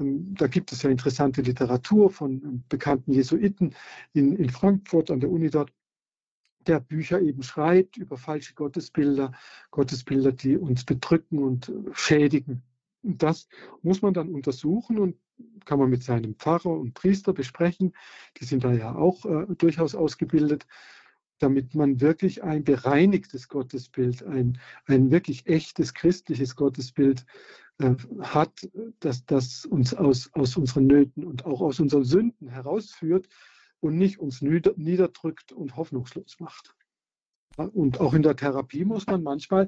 B: Ähm, da gibt es ja interessante Literatur von ähm, bekannten Jesuiten in, in Frankfurt an der Uni dort, der Bücher eben schreibt über falsche Gottesbilder, Gottesbilder, die uns bedrücken und äh, schädigen. Und das muss man dann untersuchen und kann man mit seinem Pfarrer und Priester besprechen. Die sind da ja auch äh, durchaus ausgebildet, damit man wirklich ein bereinigtes Gottesbild, ein, ein wirklich echtes christliches Gottesbild äh, hat, dass das uns aus, aus unseren Nöten und auch aus unseren Sünden herausführt und nicht uns niederdrückt und hoffnungslos macht. Und auch in der Therapie muss man manchmal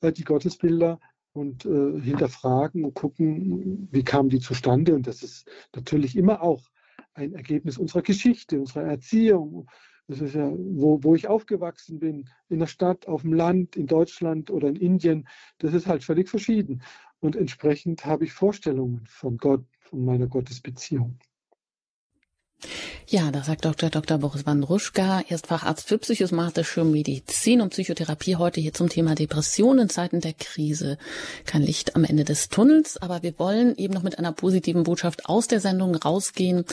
B: äh, die Gottesbilder und äh, hinterfragen und gucken, wie kamen die zustande. Und das ist natürlich immer auch ein Ergebnis unserer Geschichte, unserer Erziehung. Das ist ja, wo, wo ich aufgewachsen bin, in der Stadt, auf dem Land, in Deutschland oder in Indien, das ist halt völlig verschieden. Und entsprechend habe ich Vorstellungen von Gott, von meiner Gottesbeziehung.
A: Ja, da sagt Dr. Dr. Boris Wandruschka, er ist Facharzt für psychosomatische Medizin und Psychotherapie, heute hier zum Thema Depression in Zeiten der Krise. Kein Licht am Ende des Tunnels, aber wir wollen eben noch mit einer positiven Botschaft aus der Sendung rausgehen.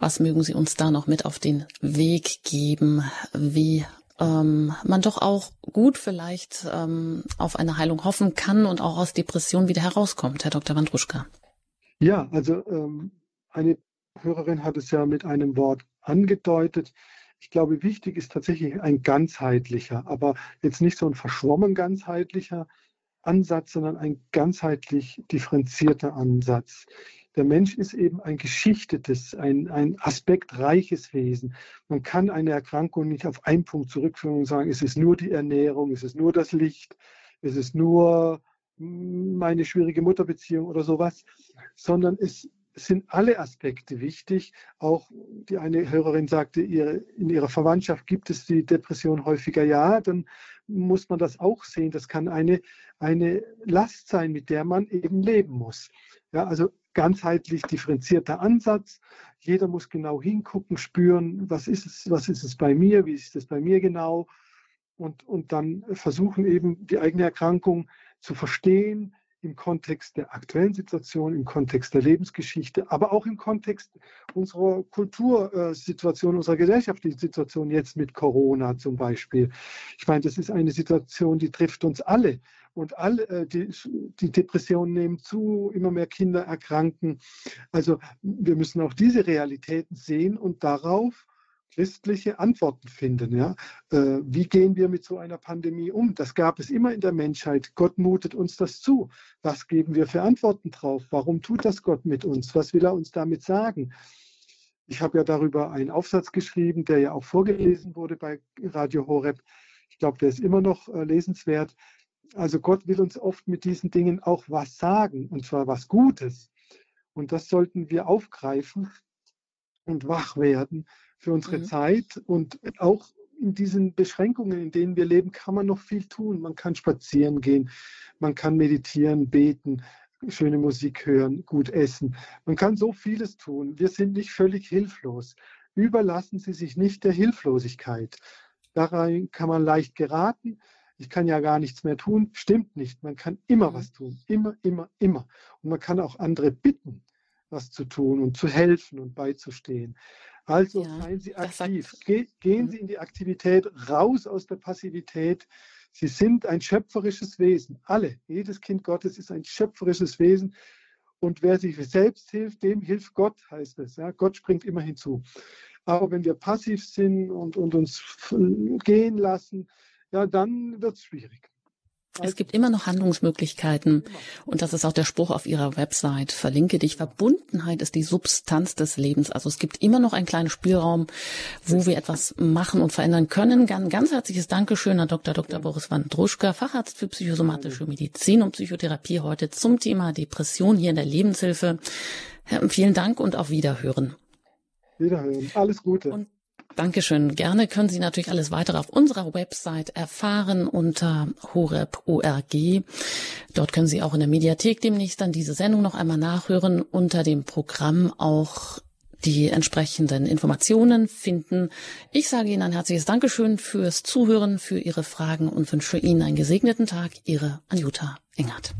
A: Was mögen Sie uns da noch mit auf den Weg geben, wie ähm, man doch auch gut vielleicht ähm, auf eine Heilung hoffen kann und auch aus Depressionen wieder herauskommt, Herr Dr. Wandruschka?
B: Ja, also ähm, eine Hörerin hat es ja mit einem Wort angedeutet. Ich glaube, wichtig ist tatsächlich ein ganzheitlicher, aber jetzt nicht so ein verschwommen ganzheitlicher Ansatz, sondern ein ganzheitlich differenzierter Ansatz. Der Mensch ist eben ein geschichtetes, ein, ein aspektreiches Wesen. Man kann eine Erkrankung nicht auf einen Punkt zurückführen und sagen, es ist nur die Ernährung, es ist nur das Licht, es ist nur meine schwierige Mutterbeziehung oder sowas, sondern es sind alle Aspekte wichtig. Auch die eine Hörerin sagte, in ihrer Verwandtschaft gibt es die Depression häufiger. Ja, dann muss man das auch sehen. Das kann eine, eine Last sein, mit der man eben leben muss. Ja, also ganzheitlich differenzierter Ansatz. Jeder muss genau hingucken, spüren, was ist es, was ist es bei mir, wie ist es bei mir genau. Und, und dann versuchen eben die eigene Erkrankung zu verstehen, im Kontext der aktuellen Situation, im Kontext der Lebensgeschichte, aber auch im Kontext unserer Kultursituation, unserer gesellschaftlichen Situation jetzt mit Corona zum Beispiel. Ich meine, das ist eine Situation, die trifft uns alle. Und alle, äh, die, die Depressionen nehmen zu, immer mehr Kinder erkranken. Also wir müssen auch diese Realitäten sehen und darauf christliche Antworten finden. Ja? Äh, wie gehen wir mit so einer Pandemie um? Das gab es immer in der Menschheit. Gott mutet uns das zu. Was geben wir für Antworten drauf? Warum tut das Gott mit uns? Was will er uns damit sagen? Ich habe ja darüber einen Aufsatz geschrieben, der ja auch vorgelesen wurde bei Radio Horeb. Ich glaube, der ist immer noch äh, lesenswert. Also Gott will uns oft mit diesen Dingen auch was sagen, und zwar was Gutes. Und das sollten wir aufgreifen und wach werden für unsere mhm. Zeit. Und auch in diesen Beschränkungen, in denen wir leben, kann man noch viel tun. Man kann spazieren gehen, man kann meditieren, beten, schöne Musik hören, gut essen. Man kann so vieles tun. Wir sind nicht völlig hilflos. Überlassen Sie sich nicht der Hilflosigkeit. Daran kann man leicht geraten. Ich kann ja gar nichts mehr tun. Stimmt nicht. Man kann immer mhm. was tun. Immer, immer, immer. Und man kann auch andere bitten, was zu tun und zu helfen und beizustehen. Also ja, seien Sie aktiv. Ge gehen mhm. Sie in die Aktivität, raus aus der Passivität. Sie sind ein schöpferisches Wesen. Alle. Jedes Kind Gottes ist ein schöpferisches Wesen. Und wer sich selbst hilft, dem hilft Gott, heißt es. Ja, Gott springt immer hinzu. Aber wenn wir passiv sind und, und uns gehen lassen, ja, dann wird es schwierig.
A: Es gibt immer noch Handlungsmöglichkeiten. Und das ist auch der Spruch auf ihrer Website. Verlinke dich. Verbundenheit ist die Substanz des Lebens. Also es gibt immer noch einen kleinen Spielraum, wo wir etwas machen und verändern können. Ganz, ganz herzliches Dankeschön an Dr. Dr. Boris Wandruschka, Facharzt für psychosomatische Medizin und Psychotherapie heute zum Thema Depression hier in der Lebenshilfe. Vielen Dank und auf Wiederhören.
B: Wiederhören. Alles Gute.
A: Und Dankeschön. Gerne können Sie natürlich alles weitere auf unserer Website erfahren unter horeb.org. Dort können Sie auch in der Mediathek demnächst dann diese Sendung noch einmal nachhören. Unter dem Programm auch die entsprechenden Informationen finden. Ich sage Ihnen ein herzliches Dankeschön fürs Zuhören, für Ihre Fragen und wünsche Ihnen einen gesegneten Tag. Ihre Anjuta Engert.